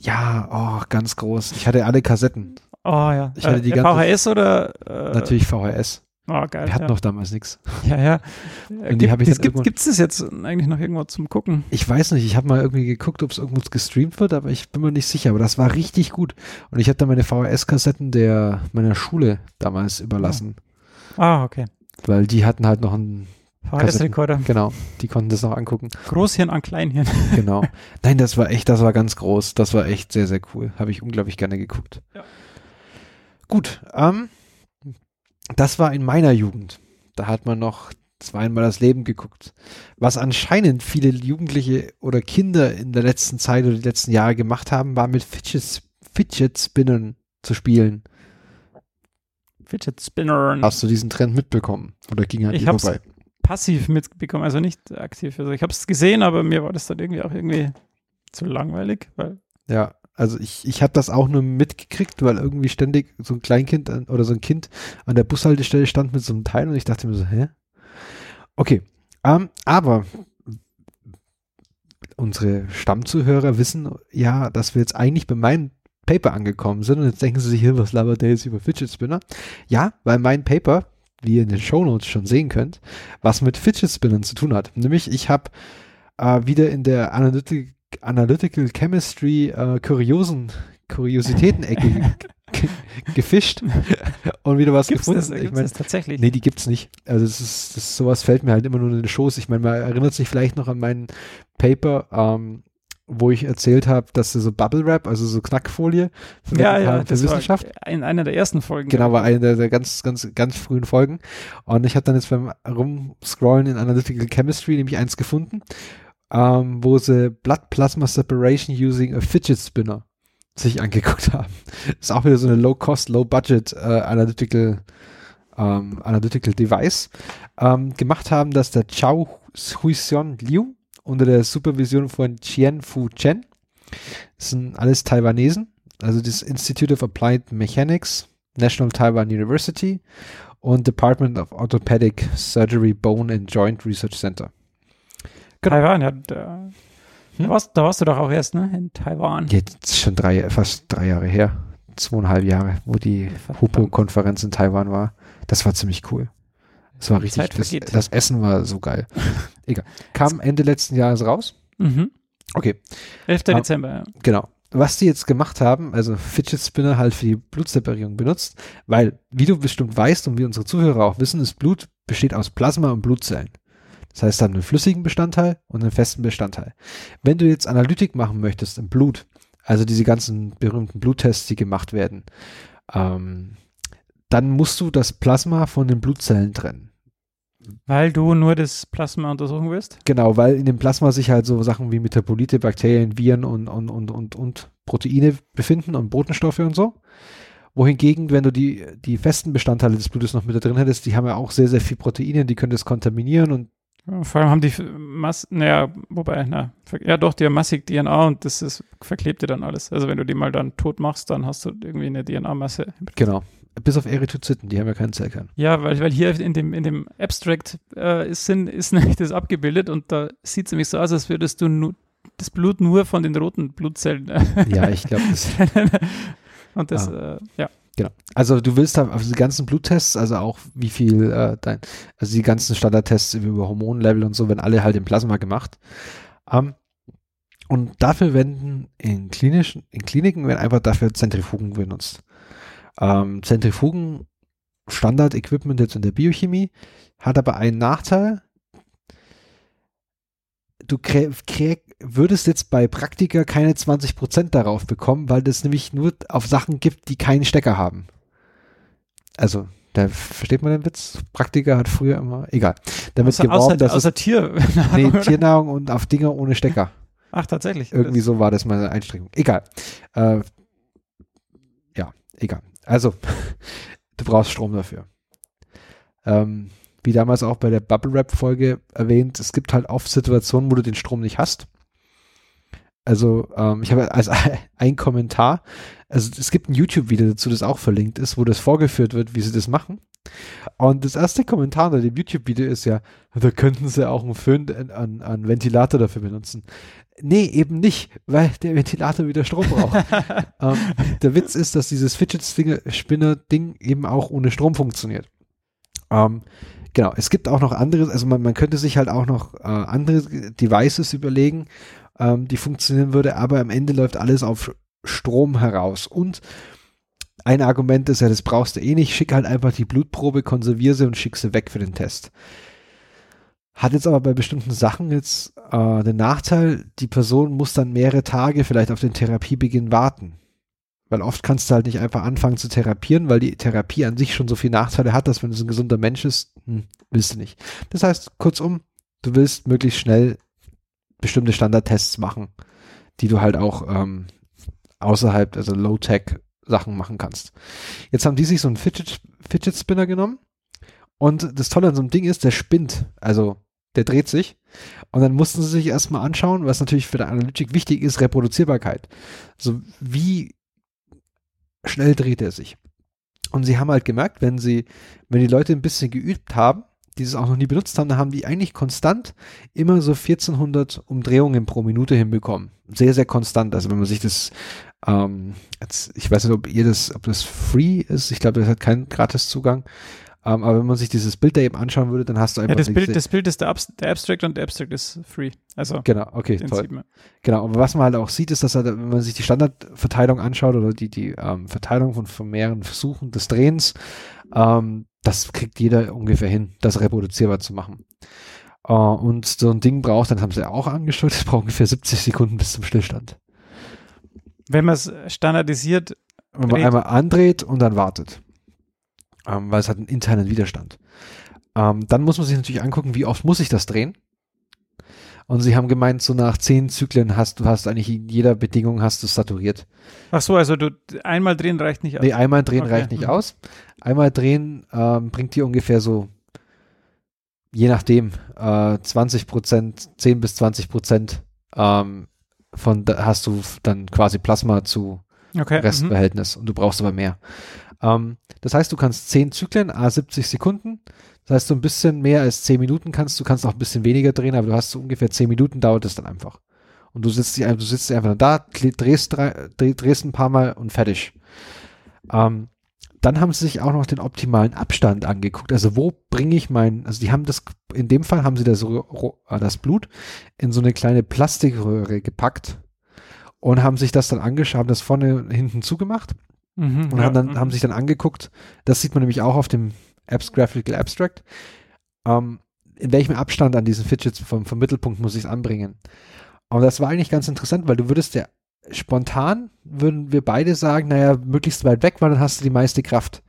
Ja, oh, ganz groß. Ich hatte alle Kassetten. Oh ja. Ich hatte die äh, ganze- VHS oder? Äh, Natürlich VHS. Oh, geil. Wir hatten ja. noch damals nichts. Ja, ja. Und die ich Gibt irgendwann- gibt's das jetzt eigentlich noch irgendwo zum Gucken? Ich weiß nicht, ich habe mal irgendwie geguckt, ob es irgendwo gestreamt wird, aber ich bin mir nicht sicher. Aber das war richtig gut. Und ich habe dann meine VHS-Kassetten der meiner Schule damals überlassen, Ah, okay. weil die hatten halt noch einen, VHS-Rekorder. genau, die konnten das noch angucken. Großhirn an Kleinhirn. Genau. Nein, das war echt, das war ganz groß. Das war echt sehr, sehr cool. Habe ich unglaublich gerne geguckt. Ja. Gut, ähm, das war in meiner Jugend. Da hat man noch zweimal das Leben geguckt. Was anscheinend viele Jugendliche oder Kinder in der letzten Zeit oder die letzten Jahre gemacht haben, war mit Fidget, Fidget Spinnern zu spielen. Fidget Spinner. Hast du diesen Trend mitbekommen? Oder ging er hab's- vorbei? Passiv mitbekommen, also nicht aktiv. Also ich habe es gesehen, aber mir war das dann irgendwie auch irgendwie zu langweilig, weil Ja, also ich, ich habe das auch nur mitgekriegt, weil irgendwie ständig so ein Kleinkind an, oder so ein Kind an der Bushaltestelle stand mit so einem Teil und ich dachte mir so, hä? Okay, ähm, aber unsere Stammzuhörer wissen ja, dass wir jetzt eigentlich bei meinem Paper angekommen sind und jetzt denken sie sich, hier, was labert der jetzt über Fidget Spinner? Ja, weil mein Paper, wie ihr in den Shownotes schon sehen könnt, was mit Fidget Spinnern zu tun hat. Nämlich, ich habe äh, wieder in der Analytic Analytical Chemistry äh, Kuriosen, Kuriositäten-Ecke ge- ge- gefischt und wieder was gibt's gefunden. das, ich meine, das tatsächlich? nee, die gibt's nicht. Also das ist, das, sowas fällt mir halt immer nur in den Schoß. Ich meine, man erinnert sich vielleicht noch an mein Paper, ähm, wo ich erzählt habe, dass so Bubble Wrap, also so Knackfolie, verwenden ja, ja, für das Wissenschaft. in einer der ersten Folgen. Genau, war eine der, der ganz, ganz, ganz frühen Folgen. Und ich habe dann jetzt beim Rumscrollen in Analytical Chemistry nämlich eins gefunden, ähm, wo sie Blood Plasma Separation using a Fidget Spinner sich angeguckt haben. ist auch wieder so eine Low-Cost, Low-Budget äh, Analytical, ähm, Analytical Device. Ähm, gemacht haben, dass der Chao Huixion Liu unter der Supervision von Chien Fu Chen, das sind alles Taiwanesen, also das Institute of Applied Mechanics, National Taiwan University und Department of Orthopedic Surgery Bone and Joint Research Center. Genau. Taiwan, ja. Da, Hm? da, warst, da warst du doch auch erst, ne? In Taiwan. Jetzt schon drei, fast drei Jahre her, zweieinhalb Jahre, wo die. Hupo-Konferenz in Taiwan war. Das war ziemlich cool. Das war richtig, Zeit das, das Essen war so geil. Egal. Kam Ende letzten Jahres raus. Mhm. Okay, 11. Ah. Dezember, ja. genau. Was die jetzt gemacht haben, also Fidget Spinner halt für die Blutseparierung benutzt, weil, wie du bestimmt weißt und wie unsere Zuhörer auch wissen, das Blut besteht aus Plasma und Blutzellen. Das heißt, haben einen flüssigen Bestandteil und einen festen Bestandteil. Wenn du jetzt Analytik machen möchtest im Blut, also diese ganzen berühmten Bluttests, die gemacht werden, ähm, dann musst du das Plasma von den Blutzellen trennen. Weil du nur das Plasma untersuchen willst? Genau, weil in dem Plasma sich halt so Sachen wie Metabolite, Bakterien, Viren und, und, und, und, und Proteine befinden und Botenstoffe und so. Wohingegen, wenn du die, die festen Bestandteile des Blutes noch mit da drin hättest, die haben ja auch sehr, sehr viel Proteine, die können das kontaminieren und Vor allem haben die Mass, naja, wobei, na, ja doch, die haben massig DNA und das ist, verklebt dir dann alles. Also wenn du die mal dann tot machst, dann hast du irgendwie eine DNA-Masse. genau. Bis auf Erythrozyten, die haben ja keinen Zellkern. Ja, weil, weil hier in dem, in dem Abstract äh, ist, sind, ist nämlich das abgebildet und da sieht es nämlich so aus, als würdest du nu, das Blut nur von den roten Blutzellen. Ja, ich glaube, das. und das, äh, ja. Genau. Also du willst da auf diese ganzen Bluttests, also auch wie viel äh, dein, also die ganzen Standardtests über Hormonlevel und so, werden alle halt im Plasma gemacht. Ähm, und dafür werden in klinischen, in Kliniken werden einfach dafür Zentrifugen benutzt. Ähm, Zentrifugen, Standard-Equipment jetzt in der Biochemie, hat aber einen Nachteil. Du krä, krä, würdest jetzt bei Praktika keine 20% darauf bekommen, weil das nämlich nur auf Sachen gibt, die keinen Stecker haben. Also, da versteht man den Witz? Praktika hat früher immer, egal. Damit außer, geworben, außer, dass außer es, Tier. nee, Tiernahrung und auf Dinger ohne Stecker. Ach, tatsächlich. Irgendwie so war das meine Einstrengung. Egal. Äh, ja, egal. Also, du brauchst Strom dafür. ähm, wie damals auch bei der Bubble Wrap Folge erwähnt, es gibt halt oft Situationen, wo du den Strom nicht hast. Also ähm, ich habe als ein Kommentar, also es gibt ein YouTube-Video dazu, das auch verlinkt ist, wo das vorgeführt wird, wie sie das machen. Und das erste Kommentar unter dem YouTube-Video ist ja, da könnten sie auch einen Föhn, einen, einen Ventilator dafür benutzen. Nee, eben nicht, weil der Ventilator wieder Strom braucht. ähm, der Witz ist, dass dieses Fidget Spinner-Ding eben auch ohne Strom funktioniert. Ähm, genau, es gibt auch noch andere, also man, man könnte sich halt auch noch äh, andere Devices überlegen, ähm, die funktionieren würde, aber am Ende läuft alles auf Strom heraus. Und ein Argument ist ja, das brauchst du eh nicht, schick halt einfach die Blutprobe, konservier sie und schick sie weg für den Test. Hat jetzt aber bei bestimmten Sachen jetzt äh, den Nachteil, die Person muss dann mehrere Tage vielleicht auf den Therapiebeginn warten. Weil oft kannst du halt nicht einfach anfangen zu therapieren, weil die Therapie an sich schon so viele Nachteile hat, dass wenn es ein gesunder Mensch ist, hm, willst du nicht. Das heißt, kurzum, du willst möglichst schnell bestimmte Standardtests machen, die du halt auch ähm, außerhalb, also Low-Tech Sachen machen kannst. Jetzt haben die sich so einen Fidget, Fidget Spinner genommen und das Tolle an so einem Ding ist, der spinnt, also der dreht sich und dann mussten sie sich erstmal anschauen, was natürlich für die Analytik wichtig ist, Reproduzierbarkeit. Also wie schnell dreht er sich. Und sie haben halt gemerkt, wenn sie, wenn die Leute ein bisschen geübt haben, die es auch noch nie benutzt haben, dann haben die eigentlich konstant immer so 1400 Umdrehungen pro Minute hinbekommen. Sehr, sehr konstant. Also wenn man sich das, ähm, jetzt, ich weiß nicht, ob ihr das, ob das free ist. Ich glaube, das hat keinen Gratiszugang. Ähm, aber wenn man sich dieses Bild da eben anschauen würde, dann hast du einfach. Ja, das Bild, das Bild ist der, Abs der Abstract und der Abstract ist free. Also. Genau, okay, toll. Genau, aber was man halt auch sieht, ist, dass halt, wenn man sich die Standardverteilung anschaut oder die, die ähm, Verteilung von, von mehreren Versuchen des Drehens, ähm, das kriegt jeder ungefähr hin, das reproduzierbar zu machen. Uh, und so ein Ding braucht, dann haben sie auch angeschaut, es braucht ungefähr 70 Sekunden bis zum Stillstand. Wenn man es standardisiert. Wenn man einmal andreht und dann wartet ähm, weil es hat einen internen Widerstand. Ähm, dann muss man sich natürlich angucken, wie oft muss ich das drehen. Und sie haben gemeint, so nach zehn Zyklen hast du hast eigentlich in jeder Bedingung hast du saturiert. Ach so, also du einmal drehen reicht nicht aus. Nee, einmal drehen okay. reicht nicht mhm. aus. Einmal drehen ähm, bringt dir ungefähr so, je nachdem, äh, 20 Prozent, 10 bis 20 Prozent ähm, von da hast du dann quasi Plasma zu okay. Restverhältnis mhm. und du brauchst aber mehr. Ähm, das heißt, du kannst 10 Zyklen, a 70 Sekunden. Das heißt, so ein bisschen mehr als 10 Minuten kannst du, kannst auch ein bisschen weniger drehen, aber du hast so ungefähr 10 Minuten, dauert es dann einfach. Und du sitzt, du sitzt einfach da, drehst, drehst ein paar Mal und fertig. Ähm, dann haben sie sich auch noch den optimalen Abstand angeguckt. Also wo bringe ich mein, also die haben das, in dem Fall haben sie das, äh, das Blut in so eine kleine Plastikröhre gepackt und haben sich das dann angeschaut, haben das vorne hinten zugemacht Mhm, und ja, haben dann, haben sich dann angeguckt, das sieht man nämlich auch auf dem Apps Graphical Abstract, ähm, in welchem Abstand an diesen Fidgets vom, vom Mittelpunkt muss ich es anbringen. Und das war eigentlich ganz interessant, weil du würdest ja spontan, würden wir beide sagen, naja, möglichst weit weg, weil dann hast du die meiste Kraft.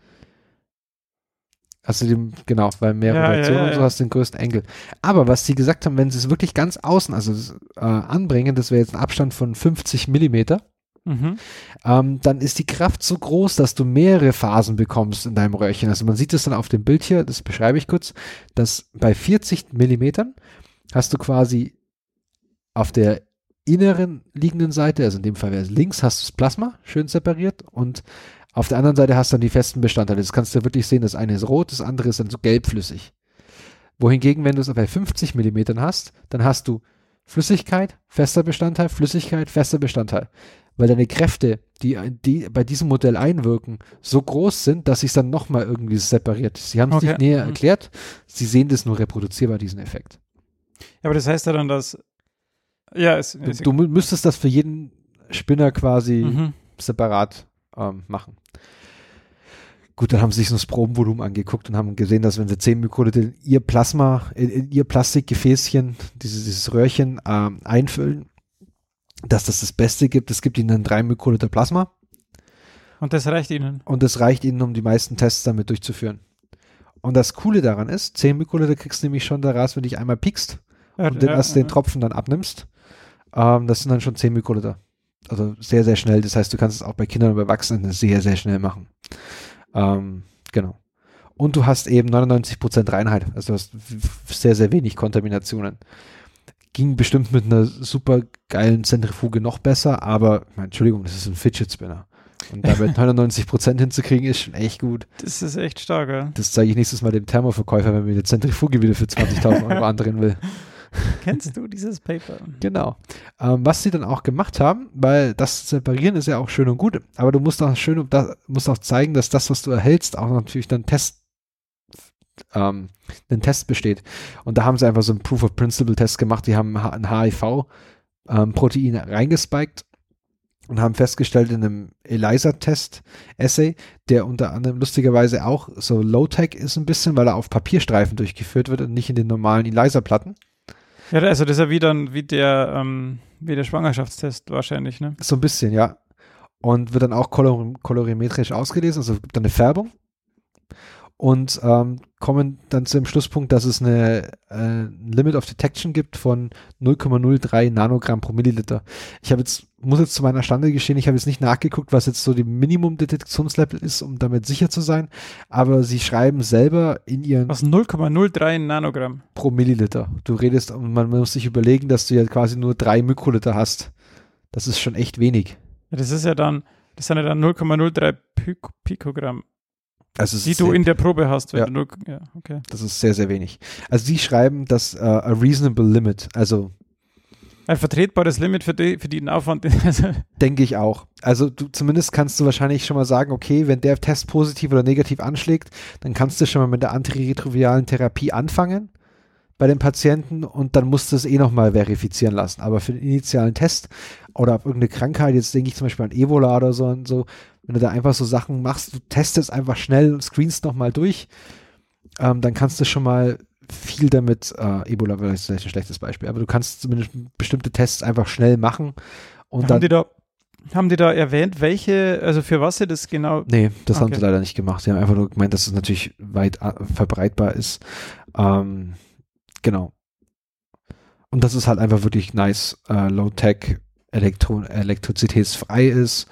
Also dem, genau, weil mehr ja, Rotation ja, ja, und so hast du den größten Engel. Aber was sie gesagt haben, wenn sie es wirklich ganz außen, also äh, anbringen, das wäre jetzt ein Abstand von 50 Millimeter, Mhm. Ähm, dann ist die Kraft so groß, dass du mehrere Phasen bekommst in deinem Röhrchen. Also man sieht es dann auf dem Bild hier, das beschreibe ich kurz, dass bei 40 Millimetern hast du quasi auf der inneren liegenden Seite, also in dem Fall wäre es links, hast du das Plasma schön separiert und auf der anderen Seite hast du dann die festen Bestandteile. Das kannst du wirklich sehen, das eine ist rot, das andere ist dann so gelbflüssig. Wohingegen, wenn du es bei 50 Millimetern hast, dann hast du Flüssigkeit, fester Bestandteil, Flüssigkeit, fester Bestandteil weil deine Kräfte, die, die bei diesem Modell einwirken, so groß sind, dass sich dann nochmal irgendwie separiert. Sie haben es okay. nicht näher mhm. erklärt, sie sehen das nur reproduzierbar, diesen Effekt. Ja, aber das heißt ja dann, dass ja, es, du, du müsstest das für jeden Spinner quasi mhm. separat ähm, machen. Gut, dann haben sie sich so das Probenvolumen angeguckt und haben gesehen, dass wenn sie 10 Mikroliter in ihr Plasma, in, in ihr Plastikgefäßchen, dieses, dieses Röhrchen ähm, einfüllen, dass das das Beste gibt. Es gibt ihnen dann drei Mikroliter Plasma. Und das reicht ihnen. Und das reicht ihnen, um die meisten Tests damit durchzuführen. Und das Coole daran ist, 10 Mikroliter kriegst du nämlich schon daraus, wenn du dich einmal piekst ja, und den, ja, erst den Tropfen dann abnimmst. Ähm, das sind dann schon 10 Mikroliter. Also sehr, sehr schnell. Das heißt, du kannst es auch bei Kindern und bei Erwachsenen sehr, sehr schnell machen. Ähm, genau. und du hast eben 99% Reinheit. Also du hast sehr, sehr wenig Kontaminationen. Ging bestimmt mit einer super geilen Zentrifuge noch besser, aber mein, Entschuldigung, das ist ein Fidget Spinner. Und damit 99% hinzukriegen, ist schon echt gut. Das ist echt stark, ja. Das zeige ich nächstes Mal dem Thermoverkäufer, wenn mir eine Zentrifuge wieder für 20.000 Euro andrehen will. Kennst du dieses Paper? Genau. Ähm, was sie dann auch gemacht haben, weil das Separieren ist ja auch schön und gut, aber du musst auch schön da, musst auch zeigen, dass das, was du erhältst, auch natürlich dann Test, ähm, einen Test besteht. Und da haben sie einfach so einen Proof of Principle Test gemacht. Die haben ein HIV-Protein reingespiked und haben festgestellt in einem ELISA-Test-Essay, der unter anderem lustigerweise auch so Low-Tech ist ein bisschen, weil er auf Papierstreifen durchgeführt wird und nicht in den normalen ELISA-Platten. Ja, also das ist ja wie dann wie der, ähm, wie der Schwangerschaftstest wahrscheinlich, ne? So ein bisschen, ja. Und wird dann auch kolor kolorimetrisch ausgelesen, also gibt dann eine Färbung. Und ähm, kommen dann zu dem Schlusspunkt, dass es eine äh, ein Limit of Detection gibt von 0,03 Nanogramm pro Milliliter. Ich habe jetzt, muss jetzt zu meiner Stande gestehen, ich habe jetzt nicht nachgeguckt, was jetzt so die Minimum-Detektionslevel ist, um damit sicher zu sein. Aber sie schreiben selber in ihren Was 0,03 Nanogramm. pro Milliliter. Du redest, man muss sich überlegen, dass du ja quasi nur drei Mikroliter hast. Das ist schon echt wenig. Ja, das ist ja dann, das sind ja dann 0,03 Pik Pikogramm, Also die du sehr- in der Probe hast. Wenn Ja. du 0, ja, okay. Das ist sehr, sehr wenig. Also sie schreiben das äh, a reasonable limit. Also Ein vertretbares Limit für, die, für den Aufwand. Also, denke ich auch. Also du zumindest kannst du wahrscheinlich schon mal sagen, okay, wenn der Test positiv oder negativ anschlägt, dann kannst du schon mal mit der antiretroviralen Therapie anfangen bei den Patienten und dann musst du es eh nochmal verifizieren lassen. Aber für den initialen Test oder auf irgendeine Krankheit, jetzt denke ich zum Beispiel an Ebola oder so und so, wenn du da einfach so Sachen machst, du testest einfach schnell und screenst nochmal durch, ähm, dann kannst du schon mal viel damit, äh, Ebola wäre vielleicht ein schlechtes Beispiel, aber du kannst zumindest bestimmte Tests einfach schnell machen und haben, dann die da, haben die da erwähnt, welche, also für was sie das genau. Nee, das haben Okay. sie leider nicht gemacht. Sie haben einfach nur gemeint, dass es natürlich weit äh, verbreitbar ist. Ähm, genau. Und dass es halt einfach wirklich nice, äh, Low-Tech, Elektro elektrizitätsfrei ist.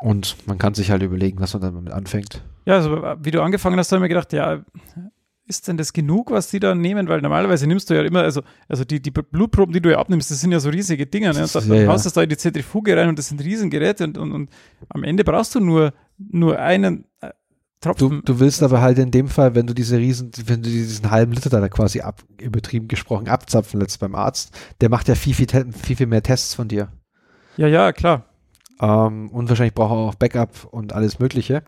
Und man kann sich halt überlegen, was man dann damit anfängt. Ja, also wie du angefangen hast, habe ich mir gedacht, ja, ist denn das genug, was die da nehmen? Weil normalerweise nimmst du ja immer, also, also die, die Blutproben, die du ja abnimmst, das sind ja so riesige Dinger. Ne? Und Das- dann ja. haust du das da in die Zentrifuge rein und das sind Riesengeräte und, und, und am Ende brauchst du nur, nur einen äh, Du, Tropfen. du willst aber halt in dem Fall, wenn du diese riesen, wenn du diesen halben Liter da quasi ab, übertrieben gesprochen abzapfen lässt beim Arzt, der macht ja viel, viel, viel, viel mehr Tests von dir. ja, ja, klar. Ähm, und wahrscheinlich braucht er auch Backup und alles Mögliche.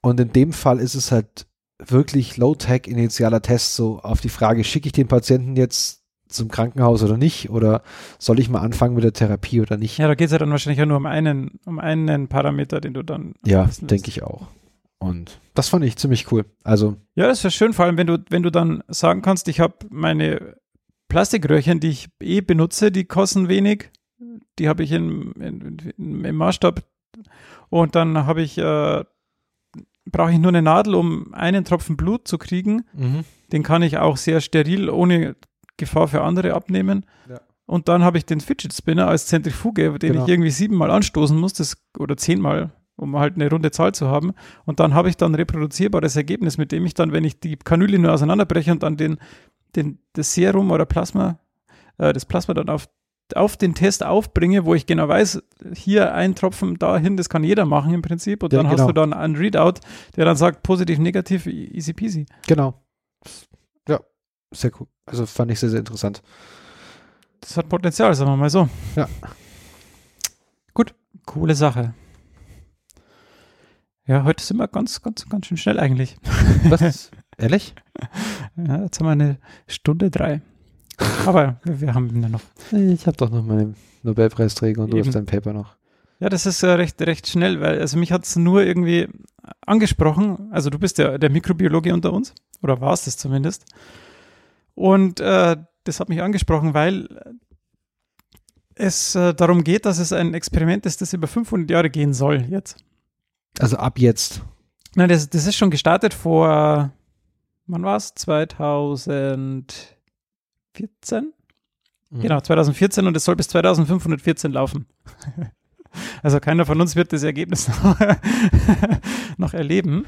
Und in dem Fall ist es halt wirklich Low-Tech initialer Test, so auf die Frage, schicke ich den Patienten jetzt zum Krankenhaus oder nicht? Oder soll ich mal anfangen mit der Therapie oder nicht? Ja, da geht es ja dann wahrscheinlich ja nur um einen, um einen Parameter, den du dann. Ja, denke ich auch. Und das fand ich ziemlich cool. Also, Ja, das wäre schön, vor allem wenn du, wenn du dann sagen kannst, ich habe meine Plastikröhrchen, die ich eh benutze, die kosten wenig. Die habe ich in, in, in, im Maßstab. Und dann habe ich, äh, brauche ich nur eine Nadel, um einen Tropfen Blut zu kriegen. Den kann ich auch sehr steril, ohne Gefahr für andere abnehmen. Ja. Und dann habe ich den Fidget Spinner als Zentrifuge, den Genau. ich irgendwie siebenmal anstoßen muss, das, oder zehnmal, um halt eine runde Zahl zu haben. Und dann habe ich dann ein reproduzierbares Ergebnis, mit dem ich dann, wenn ich die Kanüle nur auseinanderbreche und dann den, den, das Serum oder Plasma, äh, das Plasma dann auf, auf den Test aufbringe, wo ich genau weiß, hier ein Tropfen dahin, das kann jeder machen im Prinzip. Und Ja, dann genau. hast du dann einen Readout, der dann sagt, positiv, negativ, easy peasy. genau. Ja, sehr cool. Also fand ich sehr, sehr interessant. Das hat Potenzial, sagen wir mal so. Ja. Gut, coole Sache. Ja, heute sind wir ganz, ganz, ganz schön schnell eigentlich. Was? Ehrlich? Ja, jetzt haben wir eine Stunde drei. Aber wir, wir haben ja noch. Ich habe doch noch meinen Nobelpreisträger und du Eben. hast dein Paper noch. Ja, das ist äh, recht, recht schnell, weil also mich hat es nur irgendwie angesprochen. Also du bist der, der Mikrobiologe unter uns, oder warst es zumindest. Und äh, das hat mich angesprochen, weil es äh, darum geht, dass es ein Experiment ist, das über 500 Jahre gehen soll jetzt. Also ab jetzt. Nein, das, das ist schon gestartet vor, wann war es? 2014? Mhm. Genau, 2014 und es soll bis 2514 laufen. Also keiner von uns wird das Ergebnis noch, noch erleben.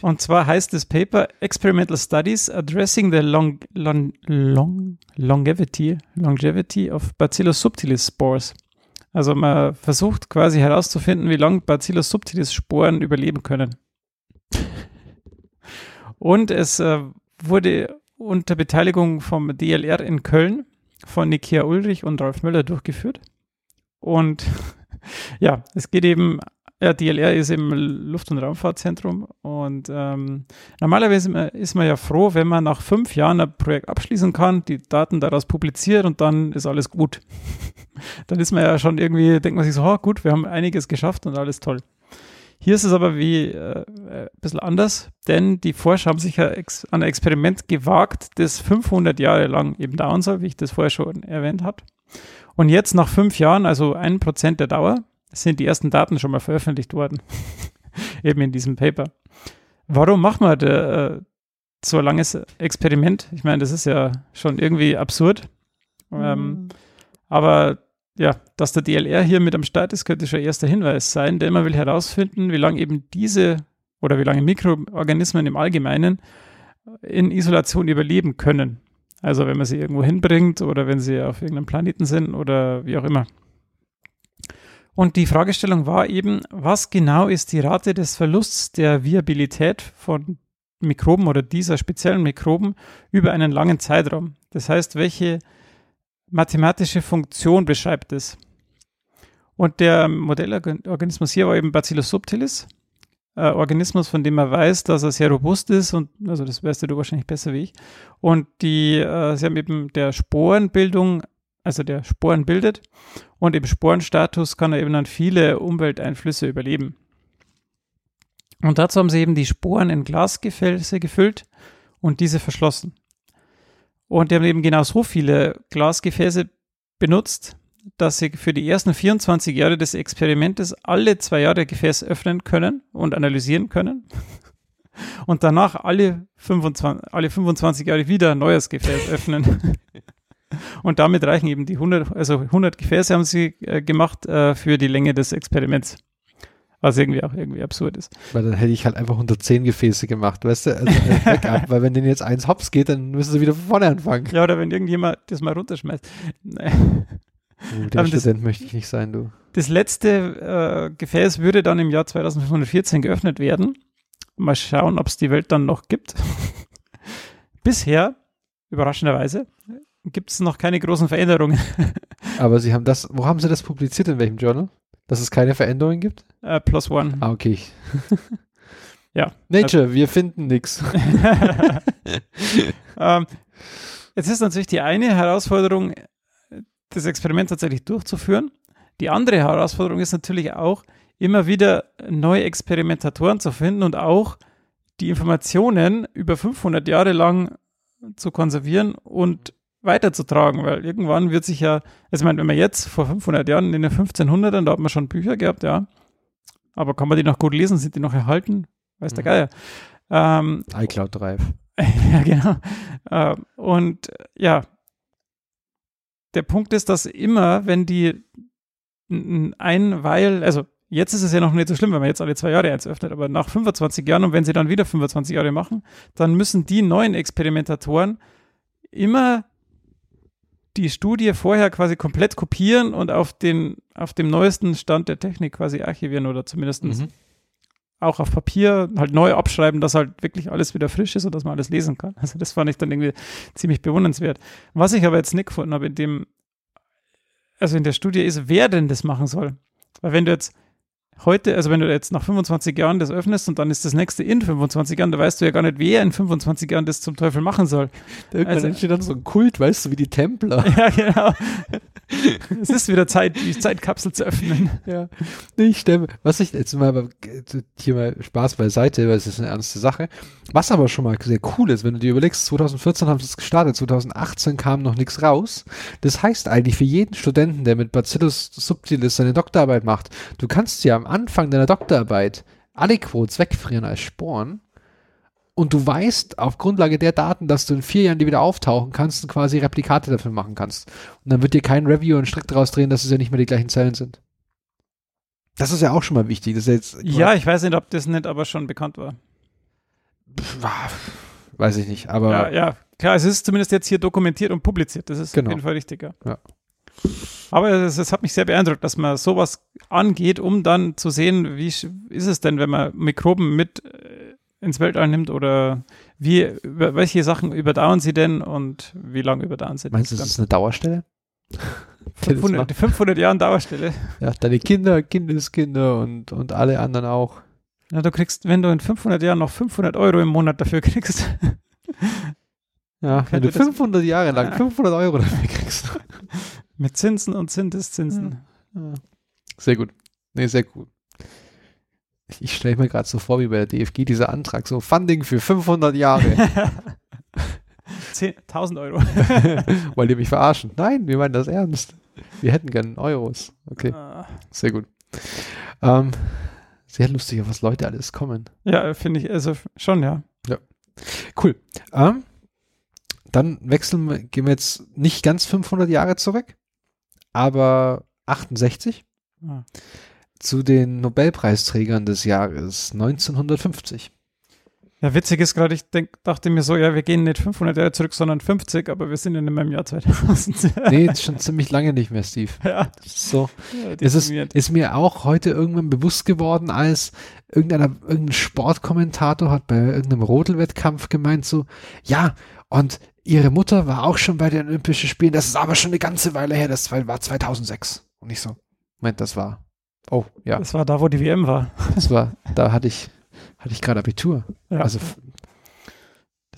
Und zwar heißt das Paper Experimental Studies Addressing the long, long, long, Longevity, Longevity of Bacillus subtilis Spores. Also man versucht quasi herauszufinden, wie lange Bacillus subtilis Sporen überleben können. Und es äh, wurde unter Beteiligung vom DLR in Köln von Nikia Ulrich und Rolf Müller durchgeführt. Und ja, es geht eben, ja, DLR ist im Luft- und Raumfahrtzentrum und ähm, normalerweise ist man ja froh, wenn man nach fünf Jahren ein Projekt abschließen kann, die Daten daraus publiziert und dann ist alles gut. dann ist man ja schon irgendwie, denkt man sich so, oh, gut, wir haben einiges geschafft und alles toll. Hier ist es aber wie äh, ein bisschen anders, denn die Forscher haben sich ja ex an ein Experiment gewagt, das 500 Jahre lang eben dauern soll, wie ich das vorher schon erwähnt habe. Und jetzt nach fünf Jahren, also ein Prozent der Dauer, sind die ersten Daten schon mal veröffentlicht worden. eben in diesem Paper. Warum macht man da, äh, so ein langes Experiment? Ich meine, das ist ja schon irgendwie absurd. Mhm. Ähm, aber ja, dass der DLR hier mit am Start ist, könnte schon erster Hinweis sein, denn man will herausfinden, wie lange eben diese oder wie lange Mikroorganismen im Allgemeinen in Isolation überleben können. Also wenn man sie irgendwo hinbringt oder wenn sie auf irgendeinem Planeten sind oder wie auch immer. Und die Fragestellung war eben, was genau ist die Rate des Verlusts der Viabilität von Mikroben oder dieser speziellen Mikroben über einen langen Zeitraum? Das heißt, welche mathematische Funktion beschreibt es. Und der Modellorganismus hier war eben Bacillus subtilis, äh, Organismus, von dem man weiß, dass er sehr robust ist und also das weißt du wahrscheinlich besser wie ich. Und die, äh, sie haben eben der Sporenbildung, also der Sporen bildet und im Sporenstatus kann er eben dann viele Umwelteinflüsse überleben. Und dazu haben sie eben die Sporen in Glasgefäße gefüllt und diese verschlossen. Und die haben eben genau so viele Glasgefäße benutzt, dass sie für die ersten 24 Jahre des Experimentes alle zwei Jahre Gefäß öffnen können und analysieren können. Und danach alle 25, alle 25 Jahre wieder ein neues Gefäß öffnen. Und damit reichen eben die 100, also 100 Gefäße haben sie äh, gemacht äh, für die Länge des Experiments. Was irgendwie auch irgendwie absurd ist. Weil dann hätte ich halt einfach 110 Gefäße gemacht, weißt du? Also, äh, weil wenn denen jetzt eins hops geht, dann müssen sie wieder von vorne anfangen. Ja, oder wenn irgendjemand das mal runterschmeißt. Uh, der Student das, möchte ich nicht sein, du. Das letzte äh, Gefäß würde dann im Jahr 2514 geöffnet werden. Mal schauen, ob es die Welt dann noch gibt. Bisher, überraschenderweise, gibt es noch keine großen Veränderungen. Aber Sie haben das, wo haben Sie das publiziert, in welchem Journal? Dass es keine Veränderungen gibt? Uh, plus one. Ah, okay. ja. Nature, also, wir finden nichts. ähm, jetzt ist natürlich die eine Herausforderung, das Experiment tatsächlich durchzuführen. Die andere Herausforderung ist natürlich auch, immer wieder neue Experimentatoren zu finden und auch die Informationen über 500 Jahre lang zu konservieren und weiterzutragen, weil irgendwann wird sich ja, also ich meine, wenn man jetzt vor 500 Jahren in den 1500ern, da hat man schon Bücher gehabt, ja, aber kann man die noch gut lesen, sind die noch erhalten? Weiß der mhm. Geier. Ähm, iCloud Drive. ja, genau. Äh, und ja, der Punkt ist, dass immer, wenn die ein Weil, also jetzt ist es ja noch nicht so schlimm, wenn man jetzt alle zwei Jahre eins öffnet, aber nach 25 Jahren und wenn sie dann wieder 25 Jahre machen, dann müssen die neuen Experimentatoren immer die Studie vorher quasi komplett kopieren und auf den, auf dem neuesten Stand der Technik quasi archivieren oder zumindest mhm. auch auf Papier halt neu abschreiben, dass halt wirklich alles wieder frisch ist und dass man alles lesen kann. Also das fand ich dann irgendwie ziemlich bewundernswert. Was ich aber jetzt nicht gefunden habe in dem, also in der Studie ist, wer denn das machen soll. Weil wenn du jetzt heute, also wenn du jetzt nach 25 Jahren das öffnest und dann ist das nächste in 25 Jahren, da weißt du ja gar nicht, wer in 25 Jahren das zum Teufel machen soll. Irgendwann also, entsteht dann so ein Kult, weißt du, wie die Templer. Ja, genau. Es ist wieder Zeit, die Zeitkapsel zu öffnen. Ja. Ich stelle, was ich jetzt mal hier mal Spaß beiseite, weil es ist eine ernste Sache. Was aber schon mal sehr cool ist, wenn du dir überlegst, 2014 haben sie es gestartet, 2018 kam noch nichts raus. Das heißt eigentlich für jeden Studenten, der mit Bacillus subtilis seine Doktorarbeit macht, du kannst ja am Anfang deiner Doktorarbeit alle Quotes wegfrieren als Sporen und du weißt auf Grundlage der Daten, dass du in vier Jahren die wieder auftauchen kannst und quasi Replikate dafür machen kannst. Und dann wird dir kein Review einen Strick daraus drehen, dass es ja nicht mehr die gleichen Zellen sind. Das ist ja auch schon mal wichtig. Das jetzt, ja, ich weiß nicht, ob das nicht aber schon bekannt war. Pff, ah, weiß ich nicht, aber Ja, ja, klar, es ist zumindest jetzt hier dokumentiert und publiziert. Das ist Genau. auf jeden Fall richtig, ja. Ja. Aber es, es hat mich sehr beeindruckt, dass man sowas angeht, um dann zu sehen, wie ist es denn, wenn man Mikroben mit ins Weltall nimmt oder wie, über, welche Sachen überdauern sie denn und wie lange überdauern sie denn? meinst du, das ist eine Dauerstelle? 500, die 500 Jahren Dauerstelle. Ja, deine Kinder, Kindeskinder und, und alle anderen auch. Na, du kriegst, wenn du in 500 Jahren noch 500 Euro im Monat dafür kriegst. Ja, wenn du das- 500 Jahre lang Ja. 500 Euro dafür kriegst. Mit Zinsen und Zinseszinsen. Ja. Sehr gut. Nee, sehr gut. Ich stelle mir gerade so vor, wie bei der DFG dieser Antrag, so Funding für 500 Jahre. 10, 1000 Euro. Wollt ihr mich verarschen? Nein, wir meinen das ernst. Wir hätten gern Euros. Okay, Ah. sehr gut. Ähm, sehr lustig, auf was Leute alles kommen. Ja, finde ich, also schon, ja. Cool. Ähm, dann wechseln wir, gehen wir jetzt nicht ganz 500 Jahre zurück, aber 68 Ah. Zu den Nobelpreisträgern des Jahres 1950. Ja, witzig ist gerade, ich denk, dachte mir so, ja, wir gehen nicht 500 Jahre zurück, sondern 50, aber wir sind ja nicht mehr im Jahr 2000. Nee, ist schon ziemlich lange nicht mehr, Steve. ja, so. ja, Es ist, ist mir auch heute irgendwann bewusst geworden, als irgendeiner, irgendein Sportkommentator hat bei irgendeinem Rodelwettkampf gemeint so, ja, und ihre Mutter war auch schon bei den Olympischen Spielen, das ist aber schon eine ganze Weile her, das war 2006. Und ich so, Moment, das war, oh, ja, Das war da, wo die WM war. das war, da hatte ich, hatte ich gerade Abitur. Ja. Also,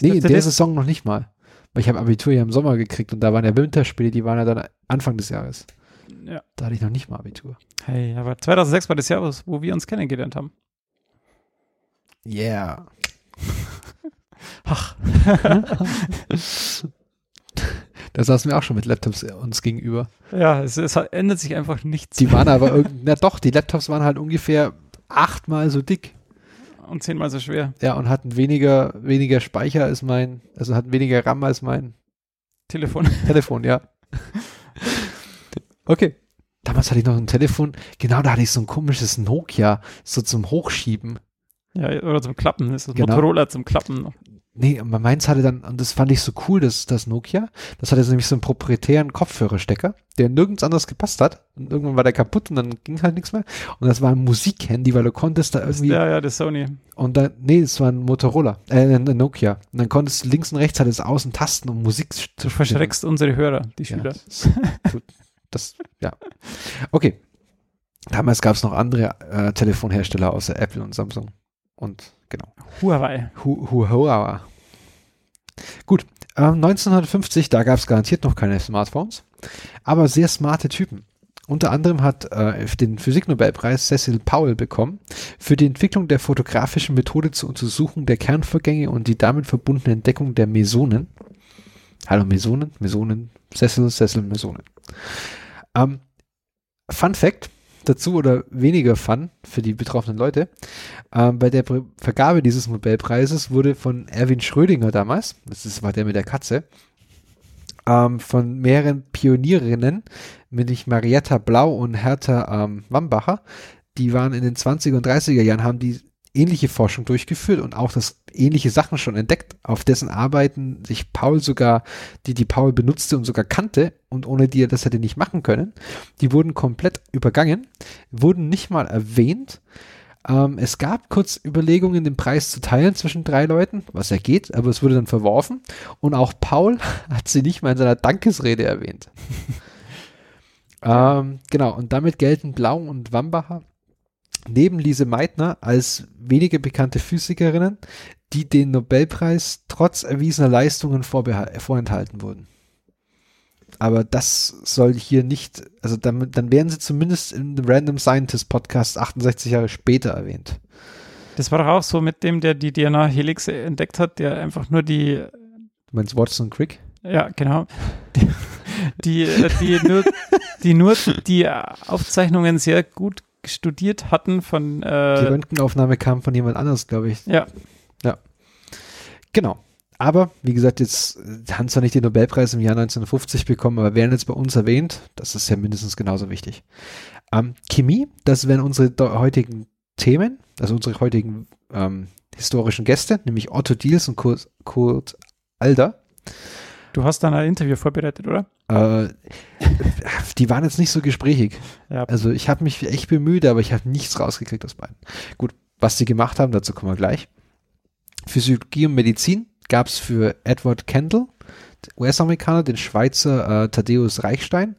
nee, in der Saison noch nicht mal. Weil ich habe Abitur ja im Sommer gekriegt und da waren ja Winterspiele, die waren ja dann Anfang des Jahres. ja. Da hatte ich noch nicht mal Abitur. Hey, aber 2006 war das Jahr, wo wir uns kennengelernt haben. Yeah. Ach, Da saßen wir auch schon mit Laptops uns gegenüber. ja, es, es ändert sich einfach nichts. Die waren aber irgendwie, na doch, die Laptops waren halt ungefähr achtmal so dick. und zehnmal so schwer. Ja, und hatten weniger, weniger Speicher als mein, also hatten weniger RAM als mein Telefon. Telefon, ja. Okay. Damals hatte ich noch ein Telefon, genau da hatte ich so ein komisches Nokia, so zum Hochschieben. Ja, oder zum Klappen. Das ist Genau. Motorola zum Klappen. Nee, meins hatte dann, und das fand ich so cool, das, das Nokia, das hatte nämlich so einen proprietären Kopfhörerstecker, der nirgends anders gepasst hat. Und irgendwann war der kaputt und dann ging halt nichts mehr. Und das war ein Musikhandy, weil du konntest da irgendwie, Ja, ja, das Sony. und dann, nee, es war ein Motorola, äh, ein Nokia. Und dann konntest du links und rechts halt es außen tasten, um Musik zu Du verschreckst unsere Hörer, die Ja, Schüler. das, tut- das, ja. Okay. Damals gab es noch andere äh, Telefonhersteller außer Apple und Samsung. Und genau. Huawei. Hu Hu Huawei. Gut, ähm, 1950, da gab es garantiert noch keine Smartphones, aber sehr smarte Typen. Unter anderem hat äh, den Physiknobelpreis Cecil Powell bekommen für die Entwicklung der fotografischen Methode zur Untersuchung der Kernvorgänge und die damit verbundene Entdeckung der Mesonen. Hallo Mesonen, Mesonen, Cecil, Cecil, Mesonen. Ähm, Fun Fact dazu oder weniger Fun für die betroffenen Leute. Ähm, bei der Vergabe dieses Nobelpreises wurde von Erwin Schrödinger damals, das war der mit der Katze, ähm, von mehreren Pionierinnen, nämlich Marietta Blau und Hertha ähm, Wambacher, die waren in den 20er und 30er Jahren, haben die ähnliche Forschung durchgeführt und auch das ähnliche Sachen schon entdeckt, auf dessen Arbeiten sich Paul sogar, die die Paul benutzte und sogar kannte und ohne die er das hätte nicht machen können, die wurden komplett übergangen, wurden nicht mal erwähnt. Ähm, es gab kurz Überlegungen, den Preis zu teilen zwischen drei Leuten, was ja geht, aber es wurde dann verworfen. Und auch Paul hat sie nicht mal in seiner Dankesrede erwähnt. ähm, genau, und damit gelten Blau und Wambacher neben Lise Meitner als wenige bekannte Physikerinnen, die den Nobelpreis trotz erwiesener Leistungen vorenthalten wurden. Aber das soll hier nicht, also dann, dann werden sie zumindest im Random Scientist Podcast 68 Jahre später erwähnt. Das war doch auch so mit dem, der die DNA-Helix entdeckt hat, der einfach nur die, Du meinst Watson Crick? ja, genau, die, die, die, nur, die nur die Aufzeichnungen sehr gut studiert hatten von, Die äh, Röntgenaufnahme kam von jemand anders, glaube ich. ja, Genau. Aber, wie gesagt, jetzt äh, haben zwar nicht den Nobelpreis im Jahr 1950 bekommen, aber werden jetzt bei uns erwähnt. Das ist ja mindestens genauso wichtig. Ähm, Chemie, das wären unsere heutigen Themen. also unsere heutigen ähm, historischen Gäste, nämlich Otto Diels und Kurt, Kurt Alder. Du hast dann ein Interview vorbereitet, oder? Äh, die waren jetzt nicht so gesprächig. Ja. Also ich habe mich echt bemüht, aber ich habe nichts rausgekriegt aus beiden. Gut, was sie gemacht haben, dazu kommen wir gleich. Physiologie und Medizin gab es für Edward Kendall, US-Amerikaner, den Schweizer äh, Thaddeus Reichstein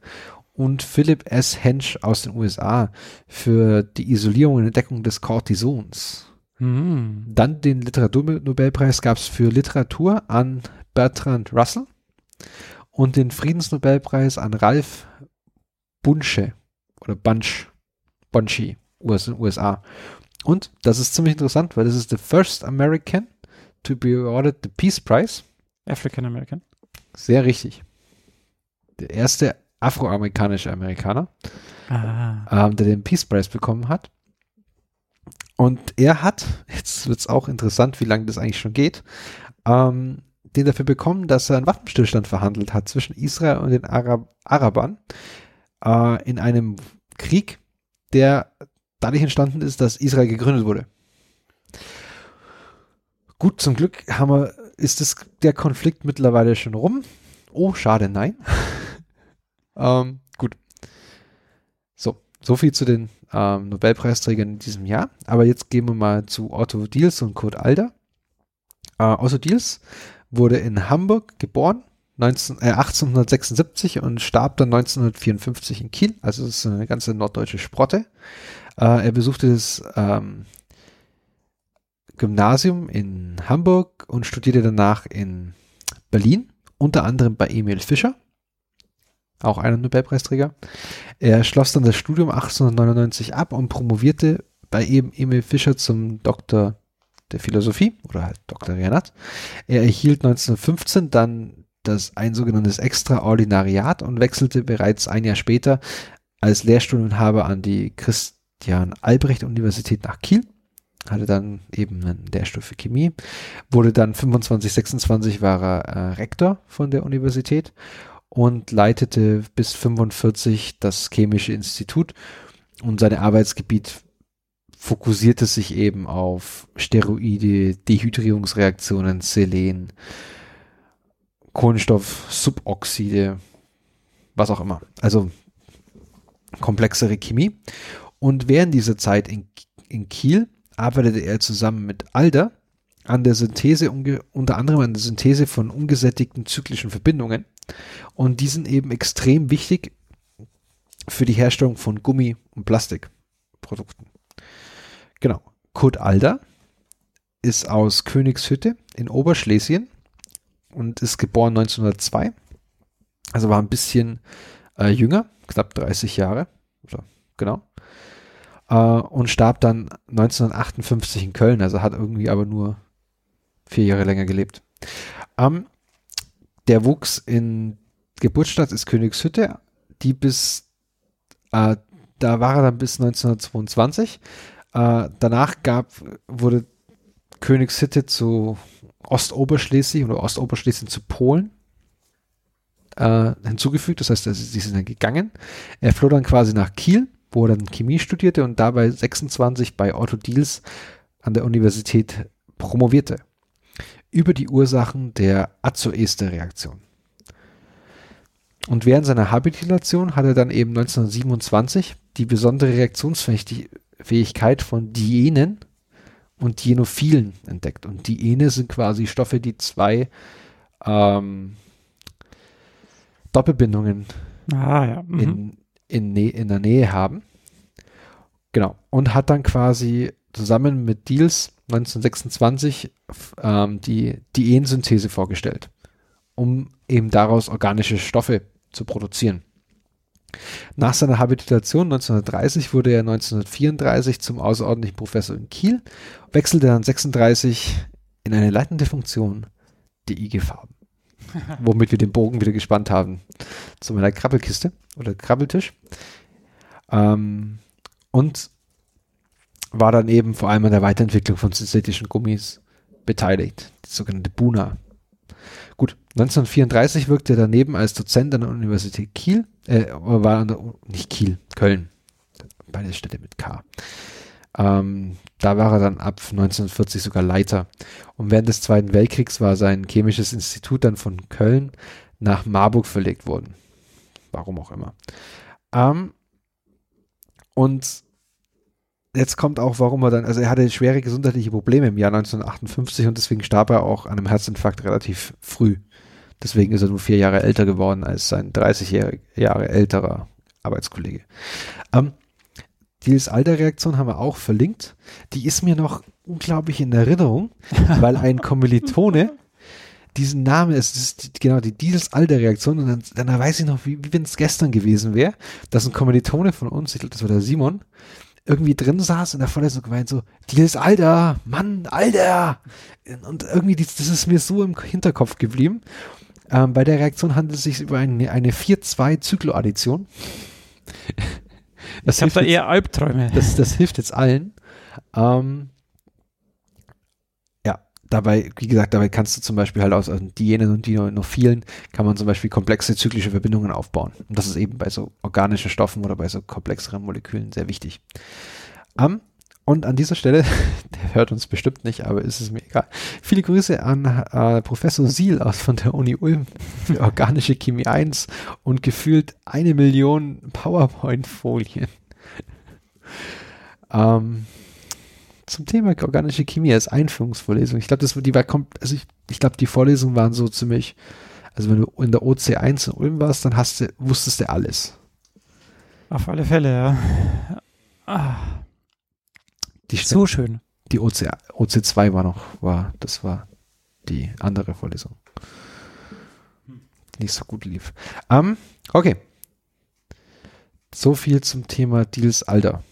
und Philip S. Hensch aus den USA für die Isolierung und Entdeckung des Cortisons. Hm. Dann den Literaturnobelpreis gab es für Literatur an Bertrand Russell und den Friedensnobelpreis an Ralph Bunche oder Bunch, Bunchy, US, USA. Und das ist ziemlich interessant, weil das ist the first American to be awarded the Peace Prize. African American. Sehr richtig. Der erste afroamerikanische Amerikaner, Ah. ähm, der den Peace Prize bekommen hat. Und er hat, jetzt wird es auch interessant, wie lange das eigentlich schon geht, ähm, den dafür bekommen, dass er einen Waffenstillstand verhandelt hat zwischen Israel und den Arab Arabern äh, in einem Krieg, der dadurch entstanden ist, dass Israel gegründet wurde. Gut, zum Glück haben wir, ist das, der Konflikt mittlerweile schon rum. Oh, schade, nein. ähm, gut. So, so viel zu den ähm, Nobelpreisträgern in diesem Jahr. Aber jetzt gehen wir mal zu Otto Diels und Kurt Alder. Äh, Otto Diels wurde in Hamburg geboren, 19, äh, 1876 und starb dann 1954 in Kiel. Also das ist eine ganze norddeutsche Sprotte. Äh, er besuchte das ähm, Gymnasium in Hamburg und studierte danach in Berlin, unter anderem bei Emil Fischer, auch einer Nobelpreisträger. Er schloss dann das Studium 1899 ab und promovierte bei eben Emil Fischer zum Doktor der Philosophie oder halt. Renat. Er erhielt 1915 dann das ein sogenanntes Extraordinariat und wechselte bereits ein Jahr später als Lehrstuhlinhaber an die Christian Albrecht Universität nach Kiel. Hatte dann eben einen Lehrstuhl für Chemie, wurde dann 25, 26 war er äh, Rektor von der Universität und leitete bis 45 das Chemische Institut und sein Arbeitsgebiet fokussierte sich eben auf Steroide, Dehydrierungsreaktionen, Selen, Kohlenstoffsuboxide, was auch immer. Also komplexere Chemie. Und während dieser Zeit in, in Kiel arbeitete er zusammen mit Alder an der Synthese, unter anderem an der Synthese von ungesättigten zyklischen Verbindungen. Und die sind eben extrem wichtig für die Herstellung von Gummi- und Plastikprodukten. Genau. Kurt Alder ist aus Königshütte in Oberschlesien und ist geboren 1902. Also war ein bisschen äh, jünger, knapp 30 Jahre. Oder, genau. Äh, und starb dann 1958 in Köln, also hat irgendwie aber nur vier Jahre länger gelebt. Ähm, der wuchs in Geburtsstadt ist Königshütte, die bis, äh, da war er dann bis 1922. Äh, danach gab, wurde Königshütte zu Ostoberschlesien oder Ostoberschlesien zu Polen äh, hinzugefügt. Das heißt, sie sind dann gegangen. Er floh dann quasi nach Kiel, wo er dann Chemie studierte und dabei 26 bei Otto Diels an der Universität promovierte. Über die Ursachen der Azoester-Reaktion. Und während seiner Habilitation hat er dann eben 1927 die besondere Reaktionsfähigkeit von Dienen und Dienophilen entdeckt. Und Diene sind quasi Stoffe, die zwei ähm, Doppelbindungen Ah, ja. Mhm. in, in, Nä- in der Nähe haben. Genau. Und hat dann quasi zusammen mit Diels 1926 f- ähm, die Diensynthese vorgestellt, um eben daraus organische Stoffe zu produzieren. Nach seiner Habilitation 1930 wurde er 1934 zum außerordentlichen Professor in Kiel, wechselte dann 36 in eine leitende Funktion, die IG Farben. Womit wir den Bogen wieder gespannt haben zu meiner Krabbelkiste oder Krabbeltisch. Ähm, und war dann eben vor allem an der Weiterentwicklung von synthetischen Gummis beteiligt, die sogenannte Buna. Gut, 1934 wirkte er daneben als Dozent an der Universität Kiel, äh, war an der, nicht Kiel, Köln, beide Städte mit K. Ähm, da war er dann ab 1940 sogar Leiter. Und während des Zweiten Weltkriegs war sein chemisches Institut dann von Köln nach Marburg verlegt worden. Warum auch immer. Ähm, und jetzt kommt auch, warum er dann, also er hatte schwere gesundheitliche Probleme im Jahr 1958 und deswegen starb er auch an einem Herzinfarkt relativ früh. Deswegen ist er nur vier Jahre älter geworden als sein 30 Jahre älterer Arbeitskollege. Ähm, Diels Alter-Reaktion haben wir auch verlinkt. Die ist mir noch unglaublich in Erinnerung, weil ein Kommilitone diesen Namen ist, ist genau die Diels Alter-Reaktion und dann, dann weiß ich noch, wie, wie wenn es gestern gewesen wäre, dass ein Kommilitone von uns, ich glaube, das war der Simon, irgendwie drin saß und der Vorlesung gemeint so, Diels Alter, Mann, Alter! Und irgendwie, das ist mir so im Hinterkopf geblieben. Ähm, bei der Reaktion handelt es sich über eine, eine 4-2-Zykloaddition. ich habe da eher Albträume. Das, das hilft jetzt allen. Ähm, dabei, wie gesagt, dabei kannst du zum Beispiel halt aus also Dienen und Dinophilen kann man zum Beispiel komplexe zyklische Verbindungen aufbauen. Und das ist eben bei so organischen Stoffen oder bei so komplexeren Molekülen sehr wichtig. Ähm, und an dieser Stelle, der hört uns bestimmt nicht, aber ist es mir egal. Viele Grüße an äh, Professor Siel aus von der Uni Ulm für organische Chemie 1 und gefühlt eine Million PowerPoint-Folien. ähm, zum Thema organische Chemie als Einführungsvorlesung. Ich glaube, das die war kommt, also ich, ich glaube, die Vorlesungen waren so ziemlich, also wenn du in der OC1 in Ulm warst, dann hast du, wusstest du alles. Auf alle Fälle, ja. Ah. Die so schön. Die OC, OC2 war noch, war, das war die andere Vorlesung. Nicht so gut lief. Um, okay. So viel zum Thema Deals Alter.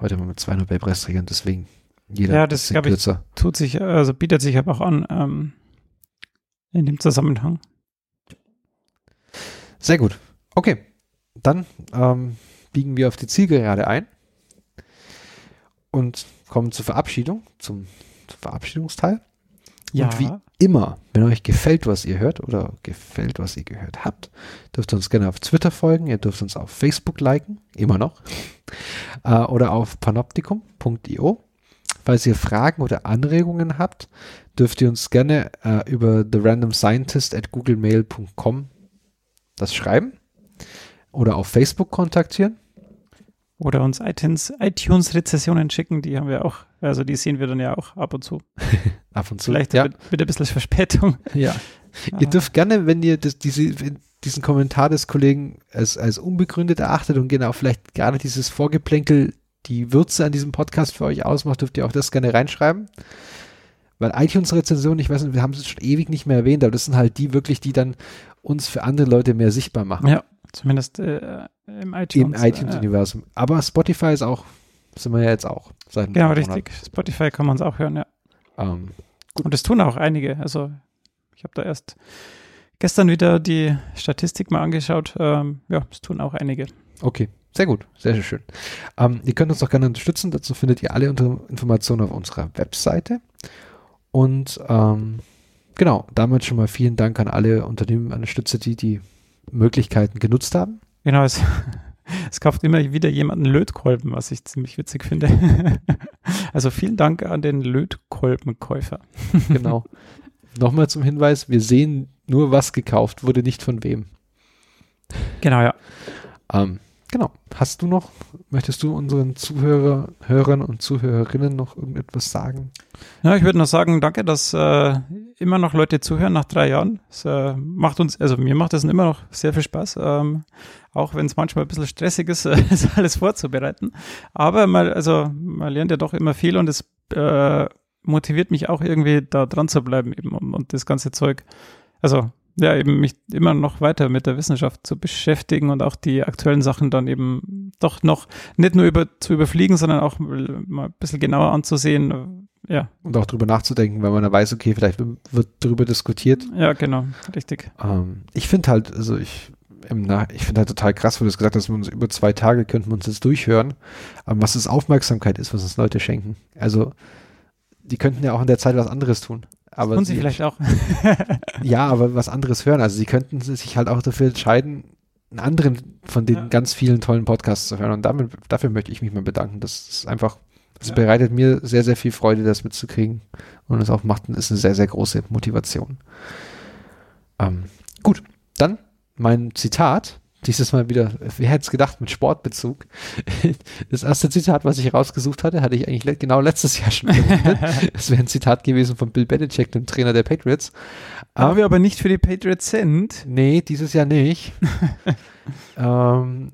Heute mal mit zwei Nobelpreisträgern, deswegen jeder ja, das glaube ich tut sich, also bietet sich aber auch an ähm, in dem Zusammenhang. Sehr gut. Okay, dann ähm, biegen wir auf die Zielgerade ein und kommen zur Verabschiedung, zum, zum Verabschiedungsteil. Ja. Und wie immer, wenn euch gefällt, was ihr hört oder gefällt, was ihr gehört habt, dürft ihr uns gerne auf Twitter folgen, ihr dürft uns auf Facebook liken, immer noch, äh, oder auf panoptikum.io. Falls ihr Fragen oder Anregungen habt, dürft ihr uns gerne äh, über therandomscientist at googlemail.com das schreiben oder auf Facebook kontaktieren. Oder uns iTunes-Rezessionen schicken, die haben wir auch, also die sehen wir dann ja auch ab und zu. ab und zu. Vielleicht ja. mit, mit ein bisschen Verspätung. Ja. ihr dürft gerne, wenn ihr das, diese, diesen Kommentar des Kollegen als, als unbegründet erachtet und genau vielleicht gerade dieses Vorgeplänkel die Würze an diesem Podcast für euch ausmacht, dürft ihr auch das gerne reinschreiben. Weil iTunes-Rezensionen, ich weiß nicht, wir haben es schon ewig nicht mehr erwähnt, aber das sind halt die wirklich, die dann uns für andere Leute mehr sichtbar machen. Ja, zumindest äh, im iTunes. Im iTunes-Universum. Äh, Aber Spotify ist auch, sind wir ja jetzt auch. Seit genau, richtig. Spotify kann man es auch hören, ja. Um, ähm, Und das tun auch einige. Also ich habe da erst gestern wieder die Statistik mal angeschaut. Ähm, ja, es tun auch einige. Okay, sehr gut, sehr, sehr schön. Ähm, ihr könnt uns auch gerne unterstützen. Dazu findet ihr alle Informationen auf unserer Webseite. Und ähm, genau, damit schon mal vielen Dank an alle Unternehmen, an Stütze, die die Möglichkeiten genutzt haben. Genau, es, es kauft immer wieder jemand einen Lötkolben, was ich ziemlich witzig finde. also vielen Dank an den Lötkolbenkäufer. genau. Nochmal zum Hinweis, wir sehen nur, was gekauft wurde, nicht von wem. Genau, ja. Ähm, genau. Hast du noch, möchtest du unseren Zuhörer, Hörern und Zuhörerinnen noch irgendetwas sagen? Ja, ich würde noch sagen, danke, dass äh, immer noch Leute zuhören nach drei Jahren. Es äh, macht uns, also mir macht das immer noch sehr viel Spaß, ähm, auch wenn es manchmal ein bisschen stressig ist, äh, alles vorzubereiten. Aber mal, also man lernt ja doch immer viel und es äh, motiviert mich auch irgendwie da dran zu bleiben eben und, und das ganze Zeug. Also ja, eben mich immer noch weiter mit der Wissenschaft zu beschäftigen und auch die aktuellen Sachen dann eben doch noch nicht nur über, zu überfliegen, sondern auch mal ein bisschen genauer anzusehen. Ja. Und auch drüber nachzudenken, weil man da weiß, okay, vielleicht wird drüber diskutiert. Ja, genau, richtig. Ähm, ich finde halt, also ich, ich finde halt total krass, wo du es gesagt hast, wir uns über zwei Tage könnten wir uns das durchhören. Aber was das Aufmerksamkeit ist, was uns Leute schenken. Also, die könnten ja auch in der Zeit was anderes tun. Aber tun sie, sie vielleicht auch. ja, aber was anderes hören. Also sie könnten sich halt auch dafür entscheiden, einen anderen von den Ja. ganz vielen tollen Podcasts zu hören. Und damit, dafür möchte ich mich mal bedanken. Das ist einfach, das Ja. bereitet mir sehr, sehr viel Freude, das mitzukriegen. Und es auch macht, ist eine sehr, sehr große Motivation. Ähm, gut, dann mein Zitat. Dieses Mal wieder, wer hätte es gedacht, mit Sportbezug. Das erste Zitat, was ich rausgesucht hatte, hatte ich eigentlich le genau letztes Jahr schon verwendet. Es wäre ein Zitat gewesen von Bill Belichick, dem Trainer der Patriots. Da wir aber nicht für die Patriots sind. Nee, dieses Jahr nicht. ähm,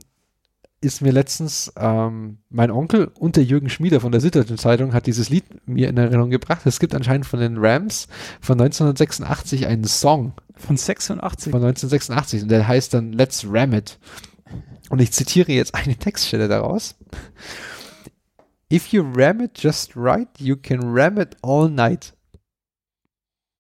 ist mir letztens ähm, mein Onkel und der Jürgen Schmieder von der Süddeutschen Zeitung hat dieses Lied mir in Erinnerung gebracht. Es gibt anscheinend von den Rams von 1986 einen Song Von 86. von 1986 und der heißt dann Let's Ram It. Und ich zitiere jetzt eine Textstelle daraus. If you ram it just right, you can ram it all night.